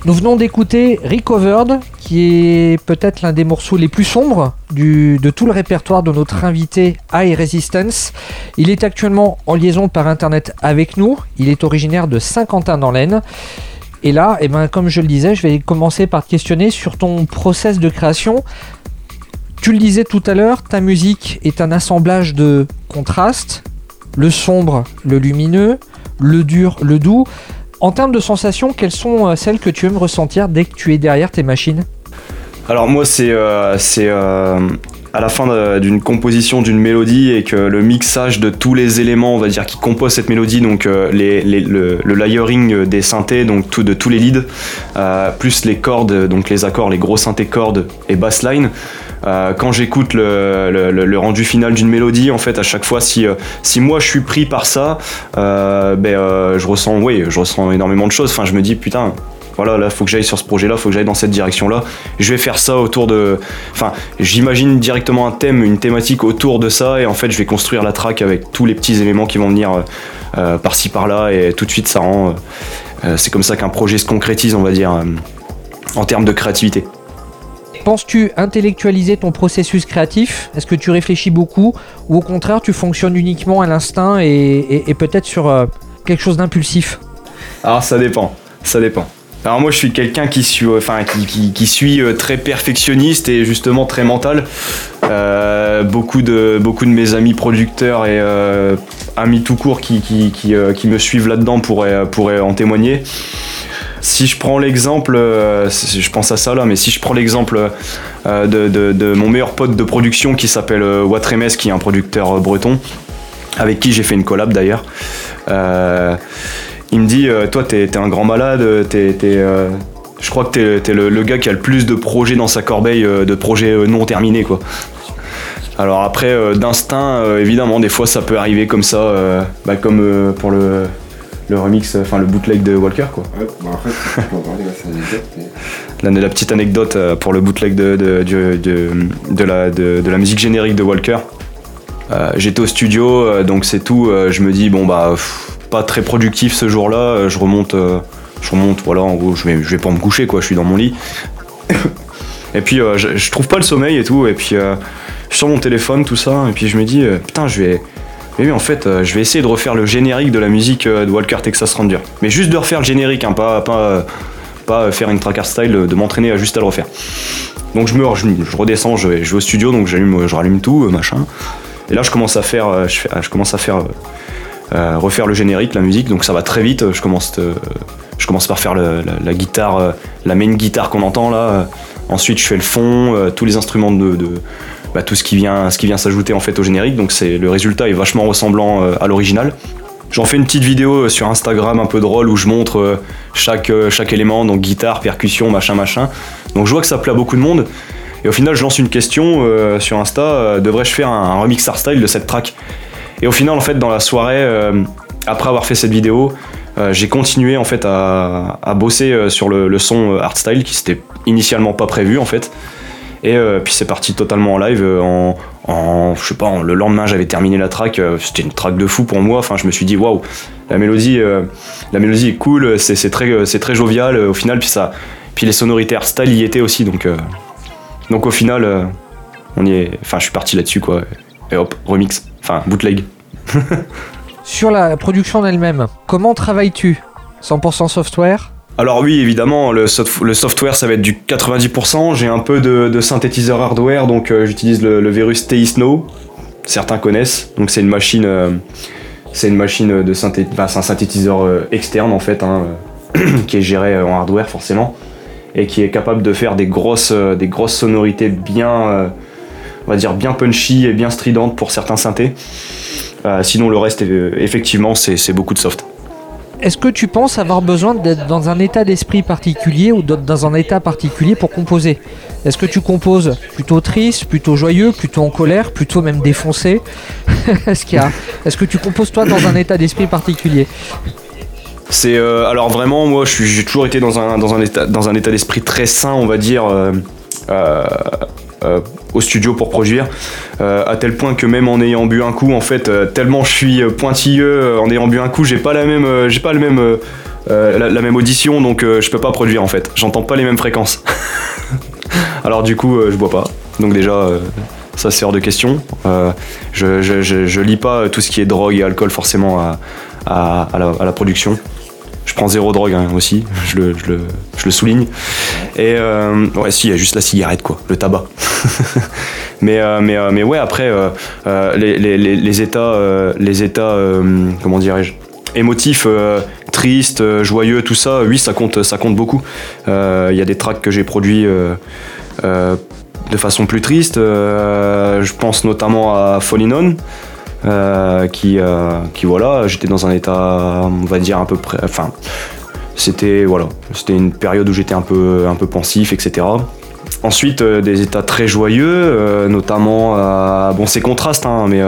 Nous venons d'écouter Recovered, qui est peut-être l'un des morceaux les plus sombres de tout le répertoire de notre invité High Resistance. Il est actuellement en liaison par internet avec nous. Il est originaire de Saint-Quentin dans l'Aisne. Et là, eh ben, comme je le disais, je vais commencer par te questionner sur ton process de création. Tu le disais tout à l'heure, ta musique est un assemblage de contrastes, le sombre, le lumineux, le dur, le doux. En termes de sensations, quelles sont euh, celles que tu aimes ressentir dès que tu es derrière tes machines? Alors moi c'est euh, euh, à la fin d'une composition d'une mélodie et que le mixage de tous les éléments, on va dire, qui composent cette mélodie, donc le, layering des synthés, donc de tous les leads, plus les cordes, donc les accords, les gros synthés cordes et bassline. Euh, quand j'écoute le, rendu final d'une mélodie, en fait, à chaque fois, si, si moi je suis pris par ça, ben, je ressens, oui, je ressens énormément de choses. Enfin, je me dis, putain, voilà, là, faut que j'aille sur ce projet-là, faut que j'aille dans cette direction-là. Je vais faire ça autour de. Enfin, j'imagine directement un thème, une thématique autour de ça, et en fait, je vais construire la track avec tous les petits éléments qui vont venir euh, euh, par-ci par-là, et tout de suite, ça rend. Euh, c'est comme ça qu'un projet se concrétise, on va dire, en termes de créativité. Penses-tu intellectualiser ton processus créatif? Est-ce que tu réfléchis beaucoup? Ou au contraire tu fonctionnes uniquement à l'instinct et, peut-être sur quelque chose d'impulsif? Alors ça dépend, ça dépend. Alors moi je suis quelqu'un qui suis, euh, enfin qui, euh, très perfectionniste et justement très mental. Euh, beaucoup de mes amis producteurs et amis tout court qui, me suivent là-dedans pourraient en témoigner. Si je prends l'exemple, je pense à ça là, mais si je prends l'exemple de, mon meilleur pote de production qui s'appelle Watremes, qui est un producteur breton, avec qui j'ai fait une collab d'ailleurs il me dit euh, Toi, t'es un grand malade, euh, je crois que t'es le, gars qui a le plus de projets dans sa corbeille, euh, de projets non terminés, quoi. Alors après, d'instinct, évidemment, des fois ça peut arriver comme ça, bah, comme pour le, le remix, enfin le bootleg de Walker, quoi. Ouais, bah en fait, tu peux en parler, la, la, petite anecdote pour le bootleg de, de, de, la, de, la musique générique de Walker. J'étais au studio, donc c'est tout. je me dis, bon bah pas très productif ce jour-là. Euh, je remonte, euh, je remonte, voilà, en gros, je vais, je vais pas me coucher, quoi. Je suis dans mon lit. [COUGHS] et puis, euh, je, trouve pas le sommeil et tout. Et puis, je suis sur mon téléphone, tout ça. Et puis, je me dis, putain, je vais. Mais oui, en fait, je vais essayer de refaire le générique de la musique de Walker Texas Ranger. Mais juste de refaire le générique, hein, pas, pas faire une tracker style, de m'entraîner juste à le refaire. Donc je me je, redescends, je vais, au studio, donc j'allume, je rallume tout, machin. Et là je commence à faire, je, commence à faire euh, refaire le générique, la musique, donc ça va très vite. Je commence, par faire la, guitare, euh, la main guitare qu'on entend là. Ensuite, je fais le fond, euh, tous les instruments de, bah, tout ce qui vient, ce qui vient s'ajouter en fait au générique. Donc c'est le résultat est vachement ressemblant à l'original. J'en fais une petite vidéo sur Instagram un peu drôle où je montre chaque, chaque élément, donc guitare, percussion, machin, machin. Donc je vois que ça plaît à beaucoup de monde. Et au final, je lance une question sur Insta devrais-je faire un, remix style de cette track? Et au final, en fait, dans la soirée, euh, après avoir fait cette vidéo, euh, j'ai continué en fait à, bosser euh, sur le, son hardstyle qui s'était initialement pas prévu en fait. Et puis c'est parti totalement en live. En, je sais pas, le lendemain j'avais terminé la track. C'était une track de fou pour moi. Enfin, je me suis dit waouh, la mélodie, la mélodie est cool. C'est très, très jovial au final. Puis ça, puis les sonorités hardstyle y étaient aussi. Donc, donc au final, on y est. Enfin, je suis parti là-dessus quoi. Et hop, remix. Enfin, bootleg. [LAUGHS] Sur la production en elle-même, comment travailles-tu? 100% software? Alors oui, évidemment, le, software, ça va être du 90%. J'ai un peu de, synthétiseur hardware, donc euh, j'utilise le, le, Verus TI Snow. Certains connaissent. Donc c'est une machine, euh, c'est une machine de synthé un synthétiseur euh, externe en fait, hein, [CLEARS THROAT] qui est géré en hardware forcément, et qui est capable de faire des grosses, des grosses sonorités bien on dire bien punchy et bien stridente pour certains synthés. Sinon le reste effectivement c'est beaucoup de soft. Est-ce que tu penses avoir besoin d'être dans un état d'esprit particulier ou dans un état particulier pour composer Est-ce que tu composes plutôt triste, plutôt joyeux, plutôt en colère, plutôt même défoncé [LAUGHS] Est-ce que tu composes toi dans un état d'esprit particulier c'est euh, alors vraiment moi j'ai toujours été dans un, dans un état dans un état d'esprit très sain on va dire euh, euh, au studio pour produire, euh, à tel point que même en ayant bu un coup, en fait, euh, tellement je suis pointilleux, en ayant bu un coup, j'ai pas la même, j'ai pas le même, la, même audition, donc je peux pas produire en fait. J'entends pas les mêmes fréquences. [LAUGHS] Alors du coup, je bois pas. Donc déjà, ça c'est hors de question. Je, je, lis pas tout ce qui est drogue et alcool forcément à, la, production. Je prends zéro drogue hein, aussi, je le, je, le, souligne. Et ouais, si, il y a juste la cigarette, quoi, le tabac. [LAUGHS] mais, mais, mais ouais, après, les, les, les, états, les états comment dirais-je, émotifs, triste, joyeux, tout ça, oui, ça compte, ça compte beaucoup. Il y a des tracks que j'ai produits de façon plus triste. je pense notamment à Falling On. Qui, qui voilà, j'étais dans un état, on va dire à peu près, enfin, c'était voilà, une période où j'étais un peu, un peu pensif, etc. Ensuite, euh, des états très joyeux, euh, notamment, euh, bon, c'est contraste, hein, mais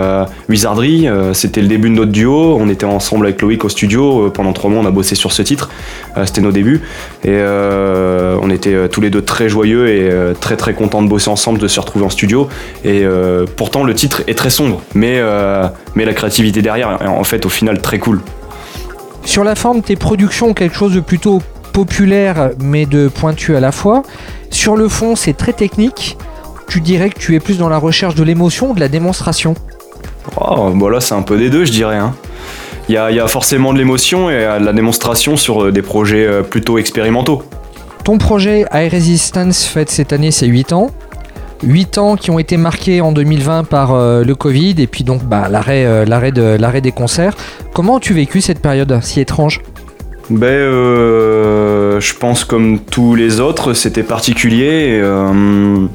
Wizardry, c'était le début de notre duo. On était ensemble avec Loïc au studio. pendant trois mois, on a bossé sur ce titre. c'était nos débuts. Et on était tous les deux très joyeux et très très contents de bosser ensemble, de se retrouver en studio. Et pourtant, le titre est très sombre, mais, mais la créativité derrière est en fait au final très cool. Sur la forme, tes productions quelque chose de plutôt populaire mais de pointu à la fois. Sur le fond, c'est très technique. Tu dirais que tu es plus dans la recherche de l'émotion ou de la démonstration oh, bon c'est un peu des deux, je dirais. Hein. Il y, a, forcément de l'émotion et de la démonstration sur euh, des projets euh, plutôt expérimentaux. Ton projet High Resistance fête cette année ses 8 ans. 8 ans qui ont été marqués en 2020 par euh, le Covid et puis donc bah, l'arrêt, l'arrêt, de, l'arrêt des concerts. Comment as-tu vécu cette période si étrange? Ben, euh, je pense comme tous les autres, c'était particulier. Euh,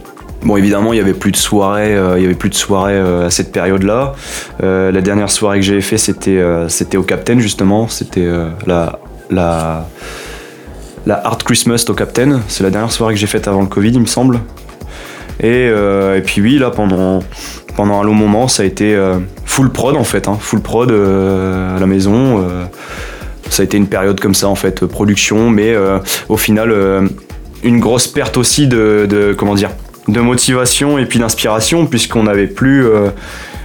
bon, évidemment, il y avait plus de soirées, euh, il y avait plus de soirées à cette période-là. la dernière soirée que j'avais fait, c'était au Captain justement. C'était la la Art Christmas au Captain. C'est la dernière soirée que j'ai faite avant le Covid, il me semble. Et, puis oui, là pendant pendant un long moment, ça a été full prod en fait, hein, full prod à la maison ça a été une période comme ça en fait, production, mais euh, au final euh, une grosse perte aussi de, comment dire de motivation et puis d'inspiration puisqu'on n'avait plus euh,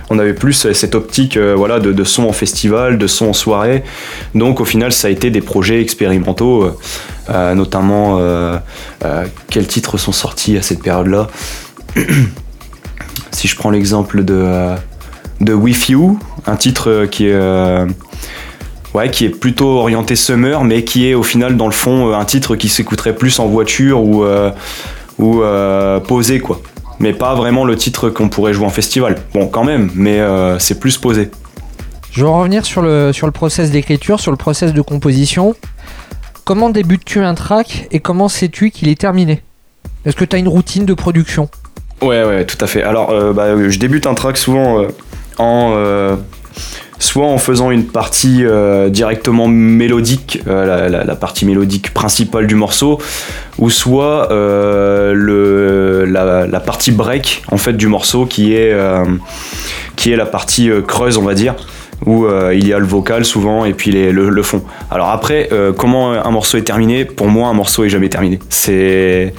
on avait plus cette optique voilà de, son en festival, de son en soirée. Donc au final ça a été des projets expérimentaux, notamment quels titres sont sortis à cette période-là. [CLEARS THROAT] si je prends l'exemple de de With You, un titre qui est ouais, qui est plutôt orienté summer, mais qui est au final dans le fond euh, un titre qui s'écouterait plus en voiture ou, euh, ou euh, posé quoi. Mais pas vraiment le titre qu'on pourrait jouer en festival. Bon, quand même, mais c'est plus posé. Je vais revenir sur le, sur le process d'écriture, sur le process de composition. Comment débutes-tu un track et comment sais-tu qu'il est terminé? Est-ce que tu as une routine de production? Ouais, ouais, tout à fait. Alors, bah, je débute un track souvent en soit en faisant une partie euh, directement mélodique, euh, la, partie mélodique principale du morceau, ou soit euh, le, la, partie break en fait du morceau qui est, qui est la partie creuse on va dire où il y a le vocal souvent et puis le, le, fond. Alors après, comment un morceau est terminé? Pour moi, un morceau est jamais terminé. C'est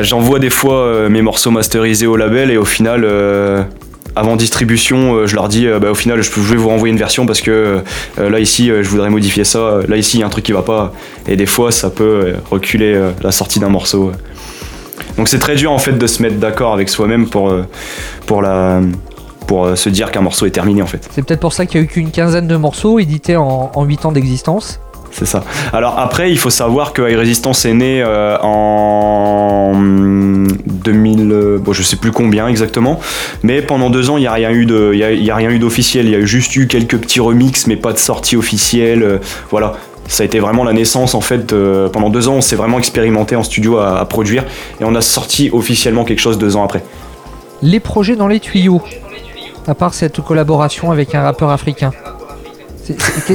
J'envoie des fois mes morceaux masterisés au label et au final, avant distribution, euh, je leur dis, euh, bah, au final, je, vais vous renvoyer une version parce que euh, là, ici, je voudrais modifier ça. Là, ici, il y a un truc qui va pas. Et des fois, ça peut reculer la sortie d'un morceau. Donc, c'est très dur, en fait, de se mettre d'accord avec soi-même pour, pour, la, pour se dire qu'un morceau est terminé, en fait. C'est peut-être pour ça qu'il y a eu qu'une quinzaine de morceaux édités en, en 8 ans d'existence. C'est ça. Alors après, il faut savoir que High Resistance est né euh, en 2000, euh, bon, je sais plus combien exactement, mais pendant deux ans, il n'y a rien eu de, il y a, rien eu d'officiel. Il y a juste eu quelques petits remixes, mais pas de sortie officielle. Euh, voilà. Ça a été vraiment la naissance en fait. pendant deux ans, on s'est vraiment expérimenté en studio à, à produire et on a sorti officiellement quelque chose deux ans après. Les projets dans les tuyaux, à part cette collaboration avec un rappeur africain.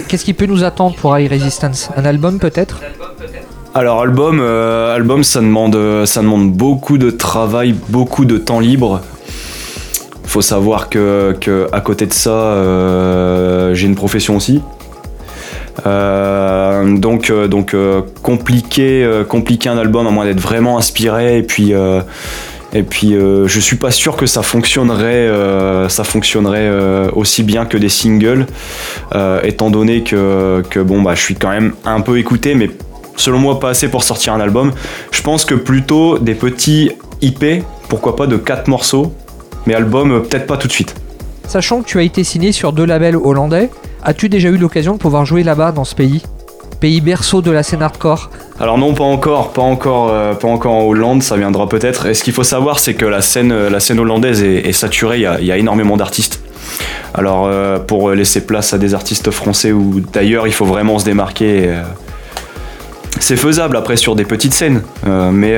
Qu'est-ce qui peut nous attendre pour High Resistance? Un album peut-être? Alors album, euh, album ça demande, ça demande beaucoup de travail, beaucoup de temps libre. Faut savoir que, à côté de ça, euh, j'ai une profession aussi. Euh, donc donc compliqué, compliqué un album à moins d'être vraiment inspiré et puis et puis euh, je suis pas sûr que ça fonctionnerait, euh, ça fonctionnerait euh, aussi bien que des singles, étant donné que, bon bah je suis quand même un peu écouté, mais selon moi, pas assez pour sortir un album. Je pense que plutôt des petits IP, pourquoi pas de 4 morceaux, mais album euh, peut-être pas tout de suite. Sachant que tu as été signé sur deux labels hollandais, as-tu déjà eu l'occasion de pouvoir jouer là-bas dans ce pays? Pays berceau de la scène hardcore alors non, pas encore, pas encore, euh, pas encore en Hollande, ça viendra peut-être. Et ce qu'il faut savoir, c'est que la scène, euh, la scène hollandaise est, saturée. Il y, a, énormément d'artistes. Alors pour laisser place à des artistes français ou d'ailleurs, il faut vraiment se démarquer. C'est faisable après sur des petites scènes, mais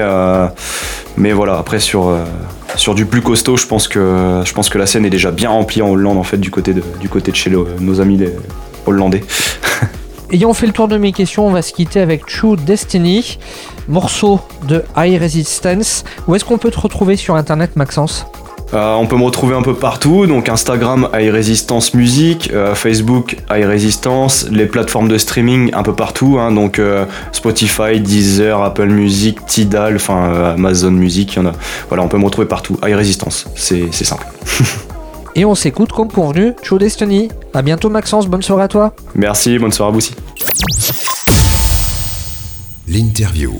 mais voilà après sur sur du plus costaud, je pense que la scène est déjà bien remplie en Hollande en fait du côté de du côté de chez nos amis hollandais. [LAUGHS] Ayant fait le tour de mes questions, on va se quitter avec True Destiny, morceau de High Resistance. Où est-ce qu'on peut te retrouver sur internet, Maxence? Euh, on peut me retrouver un peu partout, donc Instagram High Resistance Musique, euh, Facebook High Resistance, les plateformes de streaming un peu partout, hein, donc euh, Spotify, Deezer, Apple Music, Tidal, enfin Amazon Music, y en a. Voilà, on peut me retrouver partout. High Resistance, c'est simple. [LAUGHS] Et on s'écoute comme convenu, Show Destiny. A bientôt Maxence, bonne soirée à toi. Merci, bonne soirée à vous aussi. L'interview.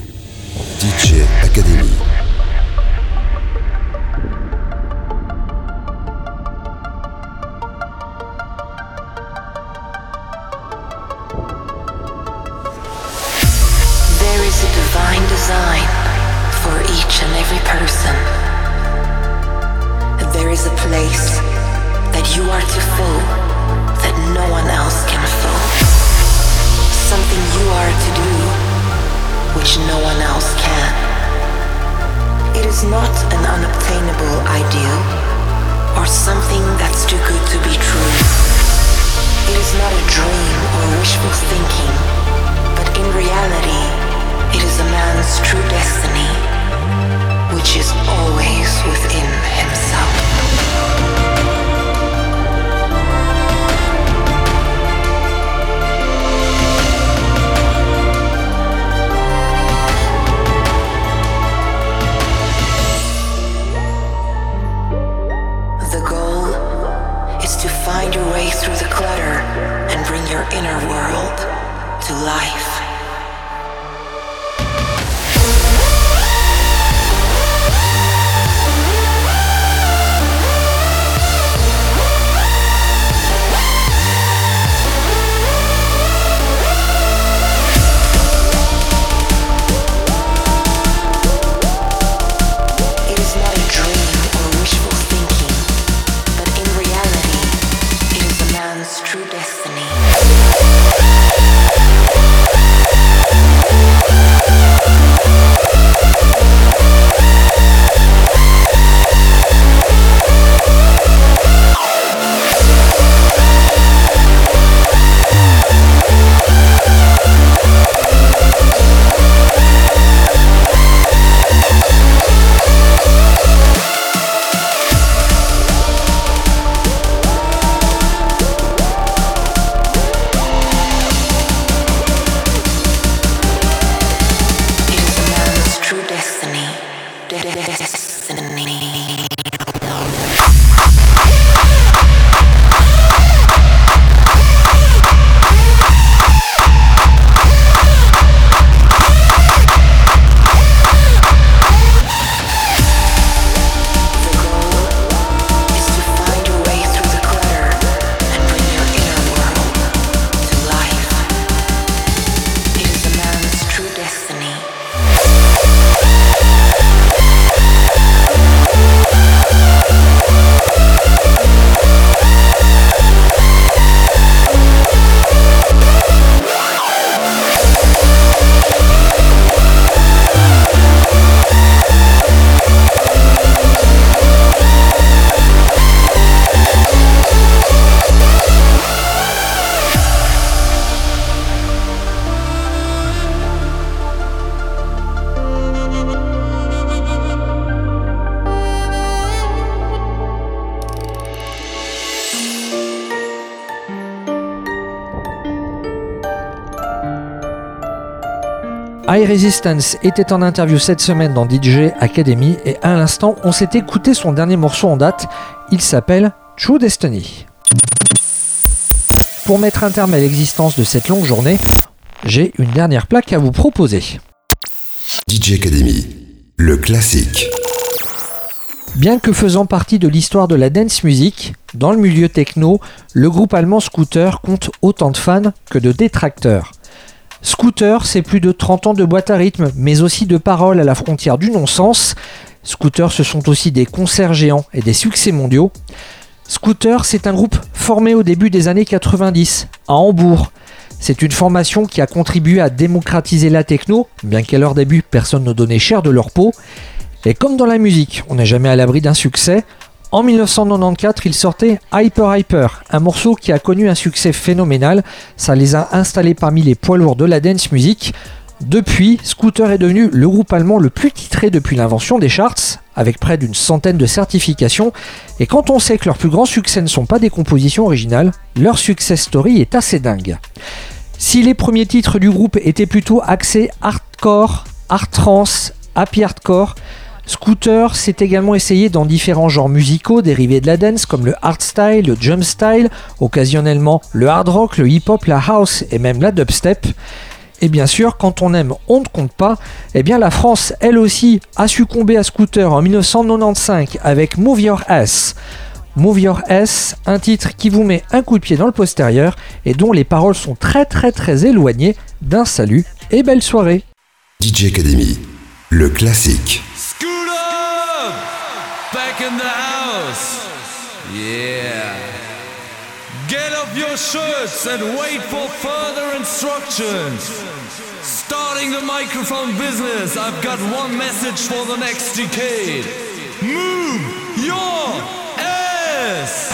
Resistance était en interview cette semaine dans DJ Academy et à l'instant on s'est écouté son dernier morceau en date, il s'appelle True Destiny. Pour mettre un terme à l'existence de cette longue journée, j'ai une dernière plaque à vous proposer. DJ Academy, le classique. Bien que faisant partie de l'histoire de la dance music, dans le milieu techno, le groupe allemand Scooter compte autant de fans que de détracteurs. Scooter, c'est plus de 30 ans de boîte à rythme, mais aussi de paroles à la frontière du non-sens. Scooter, ce sont aussi des concerts géants et des succès mondiaux. Scooter, c'est un groupe formé au début des années 90 à Hambourg. C'est une formation qui a contribué à démocratiser la techno, bien qu'à leur début personne ne donnait cher de leur peau. Et comme dans la musique, on n'est jamais à l'abri d'un succès, en 1994, ils sortaient Hyper Hyper, un morceau qui a connu un succès phénoménal. Ça les a installés parmi les poids lourds de la dance music. Depuis, Scooter est devenu le groupe allemand le plus titré depuis l'invention des charts, avec près d'une centaine de certifications. Et quand on sait que leurs plus grands succès ne sont pas des compositions originales, leur success story est assez dingue. Si les premiers titres du groupe étaient plutôt axés hardcore, hard trance, happy hardcore, Scooter s'est également essayé dans différents genres musicaux dérivés de la dance comme le hardstyle, le jump style, occasionnellement le hard rock, le hip hop, la house et même la dubstep. Et bien sûr, quand on aime, on ne compte pas. Eh bien, la France, elle aussi, a succombé à Scooter en 1995 avec Move Your Ass. Move Your Ass, un titre qui vous met un coup de pied dans le postérieur et dont les paroles sont très très très éloignées d'un salut et belle soirée. DJ Academy, le classique. Your shirts and wait for further instructions. Starting the microphone business, I've got one message for the next decade. Move your ass!